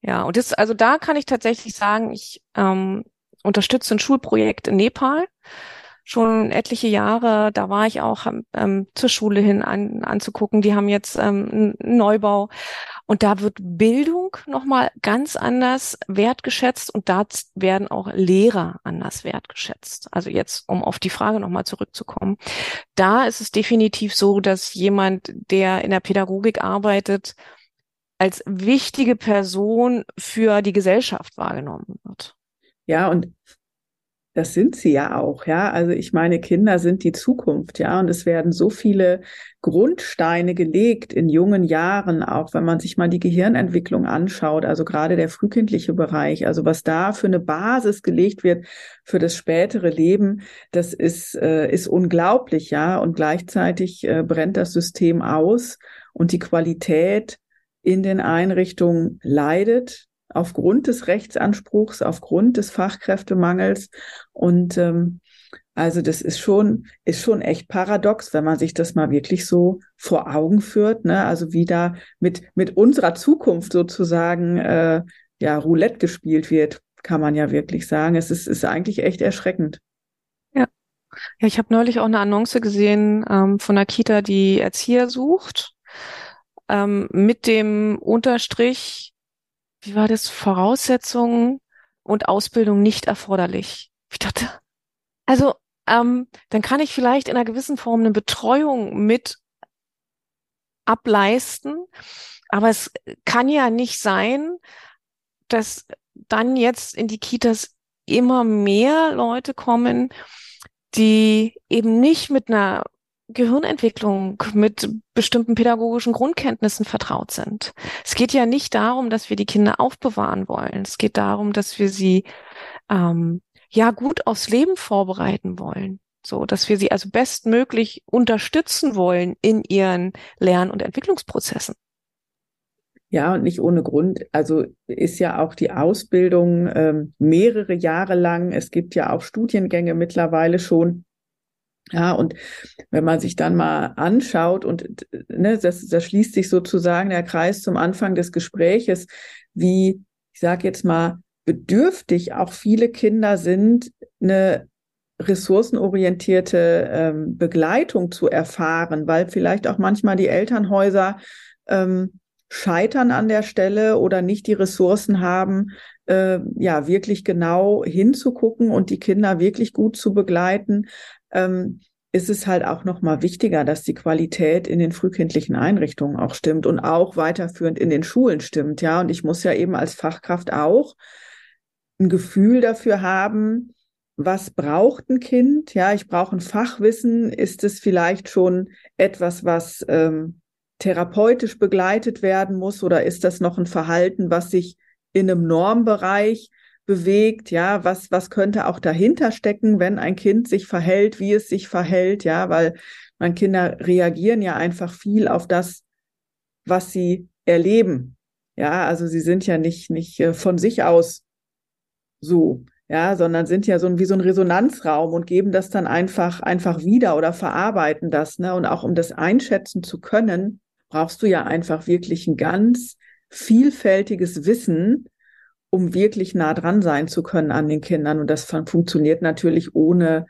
Ja, und das, also da kann ich tatsächlich sagen, ich ähm, unterstütze ein Schulprojekt in Nepal schon etliche Jahre. Da war ich auch ähm, zur Schule hin an, anzugucken. Die haben jetzt ähm, einen Neubau. Und da wird Bildung nochmal ganz anders wertgeschätzt und da werden auch Lehrer anders wertgeschätzt. Also jetzt, um auf die Frage nochmal zurückzukommen. Da ist es definitiv so, dass jemand, der in der Pädagogik arbeitet, als wichtige Person für die Gesellschaft wahrgenommen wird. Ja, und das sind sie ja auch, ja. Also ich meine, Kinder sind die Zukunft, ja. Und es werden so viele Grundsteine gelegt in jungen Jahren, auch wenn man sich mal die Gehirnentwicklung anschaut, also gerade der frühkindliche Bereich, also was da für eine Basis gelegt wird für das spätere Leben, das ist, äh, ist unglaublich, ja. Und gleichzeitig äh, brennt das System aus und die Qualität in den Einrichtungen leidet aufgrund des Rechtsanspruchs, aufgrund des Fachkräftemangels. Und ähm, also das ist schon, ist schon echt paradox, wenn man sich das mal wirklich so vor Augen führt. Ne? Also wie da mit, mit unserer Zukunft sozusagen äh, ja Roulette gespielt wird, kann man ja wirklich sagen. Es ist, ist eigentlich echt erschreckend. Ja. Ja, ich habe neulich auch eine Annonce gesehen ähm, von einer Kita, die Erzieher sucht, ähm, mit dem Unterstrich, wie war das, Voraussetzungen und Ausbildung nicht erforderlich. Ich dachte, also ähm, dann kann ich vielleicht in einer gewissen Form eine Betreuung mit ableisten, aber es kann ja nicht sein, dass dann jetzt in die Kitas immer mehr Leute kommen, die eben nicht mit einer Gehirnentwicklung mit bestimmten pädagogischen Grundkenntnissen vertraut sind. Es geht ja nicht darum, dass wir die Kinder aufbewahren wollen. Es geht darum, dass wir sie ähm, ja gut aufs Leben vorbereiten wollen. So, dass wir sie also bestmöglich unterstützen wollen in ihren Lern- und Entwicklungsprozessen. Ja, und nicht ohne Grund. Also ist ja auch die Ausbildung ähm, mehrere Jahre lang. Es gibt ja auch Studiengänge mittlerweile schon Ja, und wenn man sich dann mal anschaut und ne, das, das schließt sich sozusagen der Kreis zum Anfang des Gespräches, wie, ich sage jetzt mal, bedürftig auch viele Kinder sind, eine ressourcenorientierte ähm, Begleitung zu erfahren, weil vielleicht auch manchmal die Elternhäuser ähm, scheitern an der Stelle oder nicht die Ressourcen haben, äh, ja, wirklich genau hinzugucken und die Kinder wirklich gut zu begleiten ähm, ist es halt auch noch mal wichtiger, dass die Qualität in den frühkindlichen Einrichtungen auch stimmt und auch weiterführend in den Schulen stimmt, ja. Und ich muss ja eben als Fachkraft auch ein Gefühl dafür haben, was braucht ein Kind? Ja, ich brauche ein Fachwissen. Ist es vielleicht schon etwas, was ähm, therapeutisch begleitet werden muss, oder ist das noch ein Verhalten, was sich in einem Normbereich bewegt, ja, was, was könnte auch dahinter stecken, wenn ein Kind sich verhält, wie es sich verhält, ja, weil man Kinder reagieren ja einfach viel auf das, was sie erleben. Ja, also sie sind ja nicht, nicht äh, von sich aus so, ja, sondern sind ja so wie so ein Resonanzraum und geben das dann einfach, einfach wieder oder verarbeiten das, ne? Und auch um das einschätzen zu können, brauchst du ja einfach wirklich ein ganz vielfältiges Wissen, um wirklich nah dran sein zu können an den Kindern. Und das funktioniert natürlich ohne,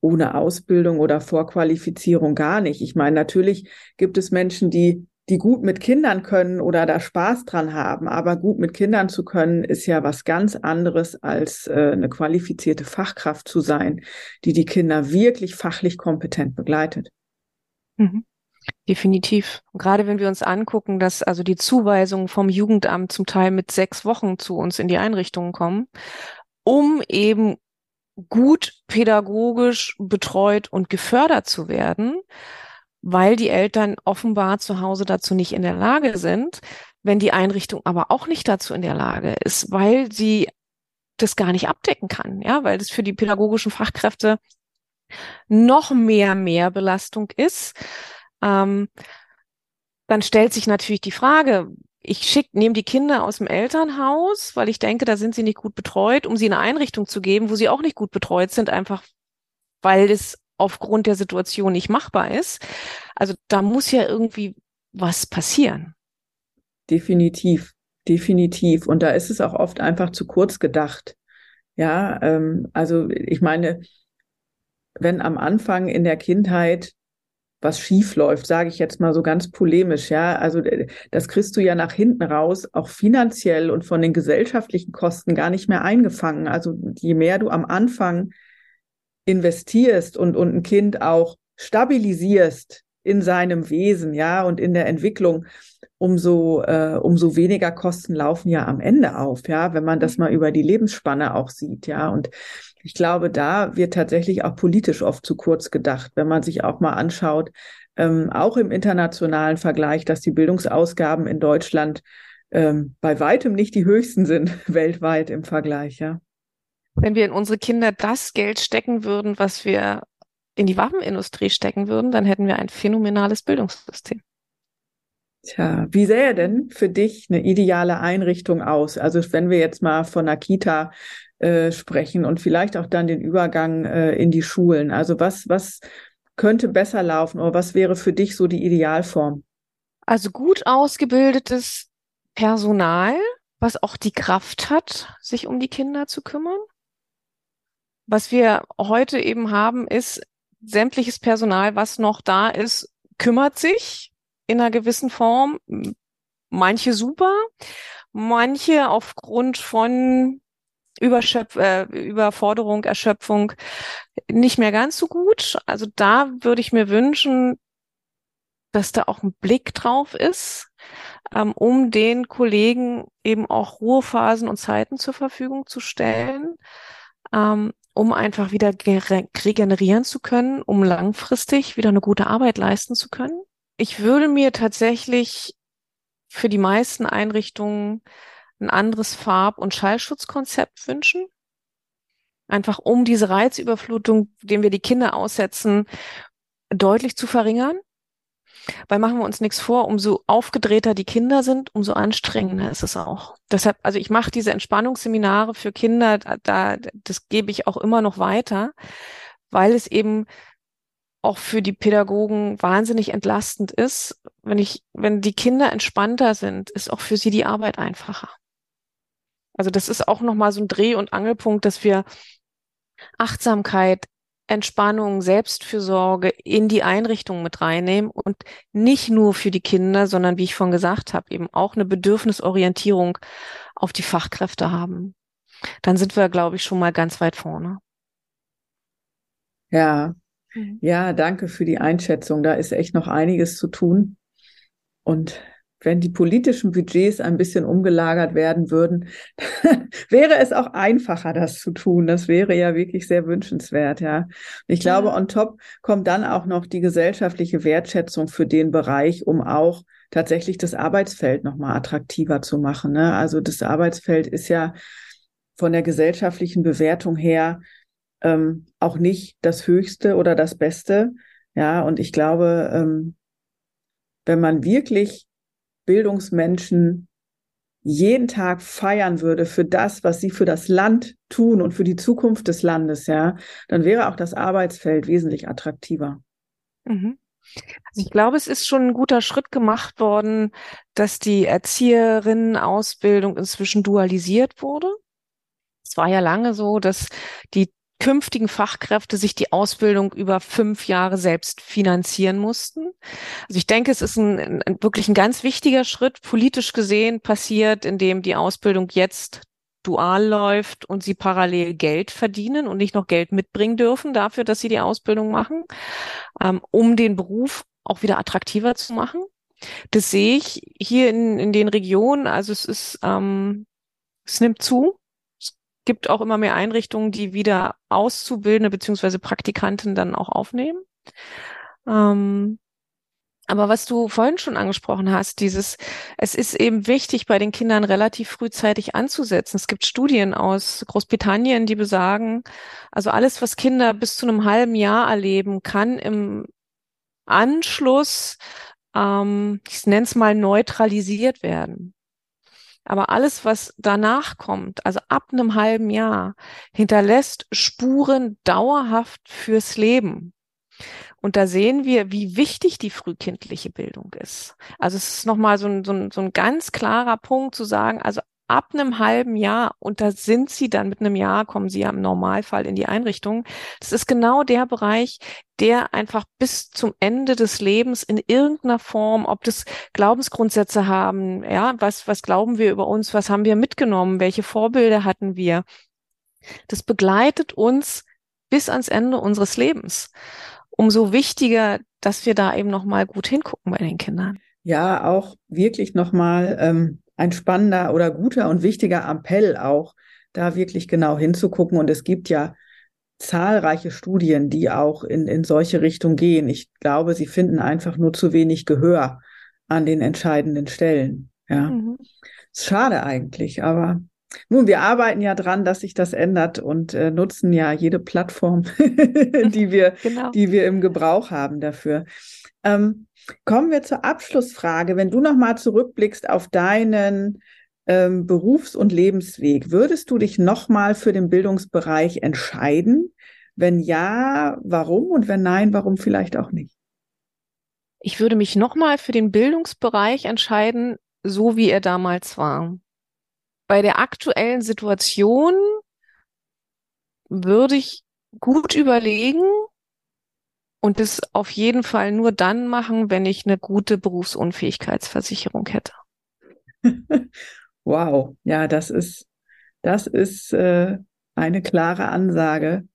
ohne Ausbildung oder Vorqualifizierung gar nicht. Ich meine, natürlich gibt es Menschen, die, die gut mit Kindern können oder da Spaß dran haben. Aber gut mit Kindern zu können, ist ja was ganz anderes als äh, eine qualifizierte Fachkraft zu sein, die die Kinder wirklich fachlich kompetent begleitet. Mhm. Definitiv. Und gerade wenn wir uns angucken, dass also die Zuweisungen vom Jugendamt zum Teil mit sechs Wochen zu uns in die Einrichtungen kommen, um eben gut pädagogisch betreut und gefördert zu werden, weil die Eltern offenbar zu Hause dazu nicht in der Lage sind, wenn die Einrichtung aber auch nicht dazu in der Lage ist, weil sie das gar nicht abdecken kann, ja, weil das für die pädagogischen Fachkräfte noch mehr Mehrbelastung ist ähm, dann stellt sich natürlich die Frage, ich schick, nehme die Kinder aus dem Elternhaus, weil ich denke, da sind sie nicht gut betreut, um sie in eine Einrichtung zu geben, wo sie auch nicht gut betreut sind, einfach weil es aufgrund der Situation nicht machbar ist. Also da muss ja irgendwie was passieren. Definitiv, definitiv. Und da ist es auch oft einfach zu kurz gedacht. Ja, ähm, also ich meine, wenn am Anfang in der Kindheit was schief läuft, sage ich jetzt mal so ganz polemisch, ja. Also äh, das kriegst du ja nach hinten raus, auch finanziell und von den gesellschaftlichen Kosten gar nicht mehr eingefangen. Also je mehr du am Anfang investierst und, und ein Kind auch stabilisierst in seinem Wesen, ja, und in der Entwicklung, umso, äh, umso weniger Kosten laufen ja am Ende auf, ja, wenn man das mal über die Lebensspanne auch sieht, ja. Und ich glaube, da wird tatsächlich auch politisch oft zu kurz gedacht, wenn man sich auch mal anschaut, ähm, auch im internationalen Vergleich, dass die Bildungsausgaben in Deutschland ähm, bei weitem nicht die höchsten sind *laughs* weltweit im Vergleich, ja. Wenn wir in unsere Kinder das Geld stecken würden, was wir in die Waffenindustrie stecken würden, dann hätten wir ein phänomenales Bildungssystem. Tja, wie sähe denn für dich eine ideale Einrichtung aus? Also wenn wir jetzt mal von einer Kita äh, sprechen und vielleicht auch dann den Übergang äh, in die Schulen. Also was, was könnte besser laufen oder was wäre für dich so die Idealform? Also gut ausgebildetes Personal, was auch die Kraft hat, sich um die Kinder zu kümmern. Was wir heute eben haben, ist sämtliches Personal, was noch da ist, kümmert sich in einer gewissen Form. Manche super, manche aufgrund von Überschöpf äh, Überforderung, Erschöpfung nicht mehr ganz so gut. Also da würde ich mir wünschen, dass da auch ein Blick drauf ist, ähm, um den Kollegen eben auch Ruhephasen und Zeiten zur Verfügung zu stellen, ähm, um einfach wieder regenerieren zu können, um langfristig wieder eine gute Arbeit leisten zu können. Ich würde mir tatsächlich für die meisten Einrichtungen ein anderes Farb- und Schallschutzkonzept wünschen. Einfach um diese Reizüberflutung, dem wir die Kinder aussetzen, deutlich zu verringern. Weil machen wir uns nichts vor, umso aufgedrehter die Kinder sind, umso anstrengender ist es auch. Deshalb, also ich mache diese Entspannungsseminare für Kinder, da, das gebe ich auch immer noch weiter, weil es eben auch für die Pädagogen wahnsinnig entlastend ist. Wenn ich, wenn die Kinder entspannter sind, ist auch für sie die Arbeit einfacher. Also das ist auch nochmal so ein Dreh- und Angelpunkt, dass wir Achtsamkeit, Entspannung, Selbstfürsorge in die Einrichtung mit reinnehmen und nicht nur für die Kinder, sondern wie ich vorhin gesagt habe, eben auch eine Bedürfnisorientierung auf die Fachkräfte haben. Dann sind wir, glaube ich, schon mal ganz weit vorne. Ja, mhm. ja, danke für die Einschätzung. Da ist echt noch einiges zu tun. Und wenn die politischen Budgets ein bisschen umgelagert werden würden, *laughs* wäre es auch einfacher, das zu tun. Das wäre ja wirklich sehr wünschenswert, ja. Ich glaube, on top kommt dann auch noch die gesellschaftliche Wertschätzung für den Bereich, um auch tatsächlich das Arbeitsfeld nochmal attraktiver zu machen. Ne? Also das Arbeitsfeld ist ja von der gesellschaftlichen Bewertung her ähm, auch nicht das Höchste oder das Beste. Ja, und ich glaube, ähm, wenn man wirklich Bildungsmenschen jeden Tag feiern würde für das, was sie für das Land tun und für die Zukunft des Landes, ja, dann wäre auch das Arbeitsfeld wesentlich attraktiver. Mhm. Also ich glaube, es ist schon ein guter Schritt gemacht worden, dass die Erzieherinnenausbildung inzwischen dualisiert wurde. Es war ja lange so, dass die künftigen Fachkräfte sich die Ausbildung über fünf Jahre selbst finanzieren mussten. Also ich denke, es ist ein, ein, wirklich ein ganz wichtiger Schritt, politisch gesehen passiert, indem die Ausbildung jetzt dual läuft und sie parallel Geld verdienen und nicht noch Geld mitbringen dürfen dafür, dass sie die Ausbildung machen, ähm, um den Beruf auch wieder attraktiver zu machen. Das sehe ich hier in, in den Regionen. Also es ist, ähm, es nimmt zu gibt auch immer mehr Einrichtungen, die wieder Auszubildende beziehungsweise Praktikanten dann auch aufnehmen. Ähm, aber was du vorhin schon angesprochen hast, dieses, es ist eben wichtig, bei den Kindern relativ frühzeitig anzusetzen. Es gibt Studien aus Großbritannien, die besagen, also alles, was Kinder bis zu einem halben Jahr erleben, kann im Anschluss, ähm, ich nenne es mal, neutralisiert werden. Aber alles, was danach kommt, also ab einem halben Jahr, hinterlässt Spuren dauerhaft fürs Leben. Und da sehen wir, wie wichtig die frühkindliche Bildung ist. Also es ist nochmal so ein, so, ein, so ein ganz klarer Punkt zu sagen, also ab einem halben Jahr, und da sind sie dann mit einem Jahr, kommen sie ja im Normalfall in die Einrichtung. Das ist genau der Bereich, der einfach bis zum Ende des Lebens in irgendeiner Form, ob das Glaubensgrundsätze haben, ja, was, was glauben wir über uns, was haben wir mitgenommen, welche Vorbilder hatten wir. Das begleitet uns bis ans Ende unseres Lebens. Umso wichtiger, dass wir da eben nochmal gut hingucken bei den Kindern. Ja, auch wirklich nochmal ähm, ein spannender oder guter und wichtiger Appell auch, da wirklich genau hinzugucken. Und es gibt ja zahlreiche Studien, die auch in, in solche Richtung gehen. Ich glaube, sie finden einfach nur zu wenig Gehör an den entscheidenden Stellen. Ja, mhm. ist schade eigentlich, aber nun, wir arbeiten ja dran, dass sich das ändert und äh, nutzen ja jede Plattform, *laughs* die wir, *laughs* genau. die wir im Gebrauch haben dafür. Ähm, kommen wir zur Abschlussfrage. Wenn du nochmal zurückblickst auf deinen ähm, Berufs- und Lebensweg, würdest du dich nochmal für den Bildungsbereich entscheiden? Wenn ja, warum? Und wenn nein, warum vielleicht auch nicht? Ich würde mich nochmal für den Bildungsbereich entscheiden, so wie er damals war. Bei der aktuellen Situation würde ich gut überlegen, und das auf jeden Fall nur dann machen, wenn ich eine gute Berufsunfähigkeitsversicherung hätte. *laughs* Wow, ja, das ist, das ist äh, eine klare Ansage,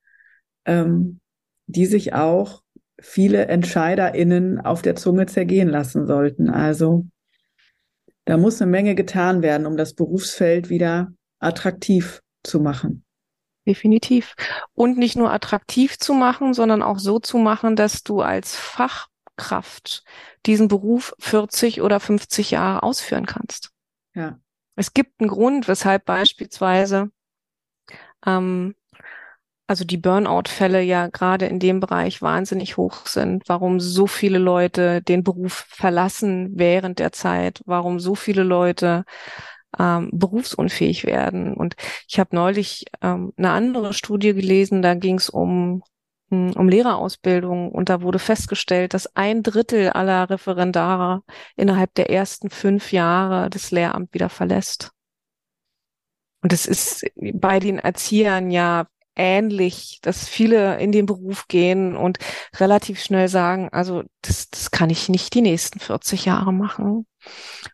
ähm, die sich auch viele EntscheiderInnen auf der Zunge zergehen lassen sollten. Also da muss eine Menge getan werden, um das Berufsfeld wieder attraktiv zu machen. Definitiv. Und nicht nur attraktiv zu machen, sondern auch so zu machen, dass du als Fachkraft diesen Beruf 40 oder 50 Jahre ausführen kannst. Ja. Es gibt einen Grund, weshalb beispielsweise ähm, also die Burnout-Fälle ja gerade in dem Bereich wahnsinnig hoch sind, warum so viele Leute den Beruf verlassen während der Zeit, warum so viele Leute ähm, berufsunfähig werden. Und ich habe neulich ähm, eine andere Studie gelesen, da ging es um hm, um Lehrerausbildung und da wurde festgestellt, dass ein Drittel aller Referendare innerhalb der ersten fünf Jahre das Lehramt wieder verlässt. Und es ist bei den Erziehern ja ähnlich, dass viele in den Beruf gehen und relativ schnell sagen, also das, das kann ich nicht die nächsten 40 Jahre machen.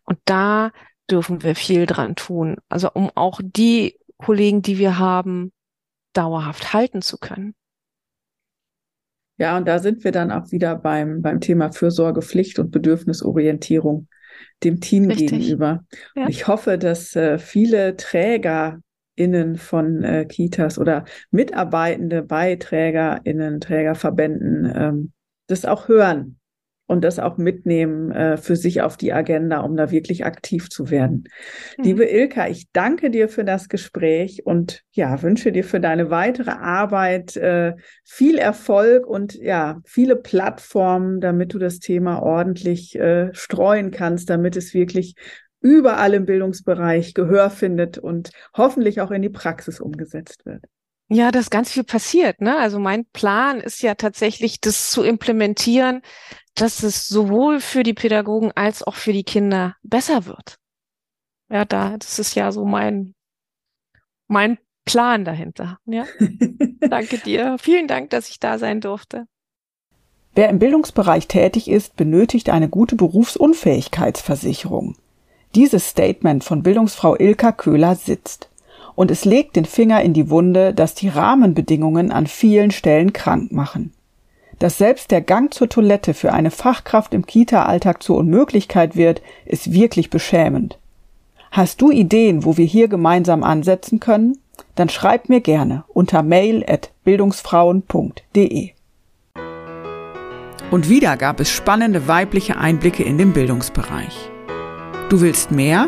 Und da dürfen wir viel dran tun. Also um auch die Kollegen, die wir haben, dauerhaft halten zu können. Ja, und da sind wir dann auch wieder beim, beim Thema Fürsorgepflicht und Bedürfnisorientierung dem Team Richtig. gegenüber. Ja. ich hoffe, dass äh, viele TrägerInnen von äh, Kitas oder Mitarbeitende bei TrägerInnen, Trägerverbänden ähm, das auch hören und das auch mitnehmen äh, für sich auf die Agenda, um da wirklich aktiv zu werden. Mhm. Liebe Ilka, ich danke dir für das Gespräch und ja, wünsche dir für deine weitere Arbeit äh, viel Erfolg und ja, viele Plattformen, damit du das Thema ordentlich äh, streuen kannst, damit es wirklich überall im Bildungsbereich Gehör findet und hoffentlich auch in die Praxis umgesetzt wird. Ja, dass ganz viel passiert. Ne? Also mein Plan ist ja tatsächlich, das zu implementieren, dass es sowohl für die Pädagogen als auch für die Kinder besser wird. Ja, da, das ist ja so mein, mein Plan dahinter. Ja. *laughs* Danke dir. Vielen Dank, dass ich da sein durfte. Wer im Bildungsbereich tätig ist, benötigt eine gute Berufsunfähigkeitsversicherung. Dieses Statement von Bildungsfrau Ilka Köhler sitzt. Und es legt den Finger in die Wunde, dass die Rahmenbedingungen an vielen Stellen krank machen dass selbst der Gang zur Toilette für eine Fachkraft im Kita-Alltag zur Unmöglichkeit wird, ist wirklich beschämend. Hast du Ideen, wo wir hier gemeinsam ansetzen können? Dann schreib mir gerne unter mail at bildungsfrauen.de. Und wieder gab es spannende weibliche Einblicke in den Bildungsbereich. Du willst mehr?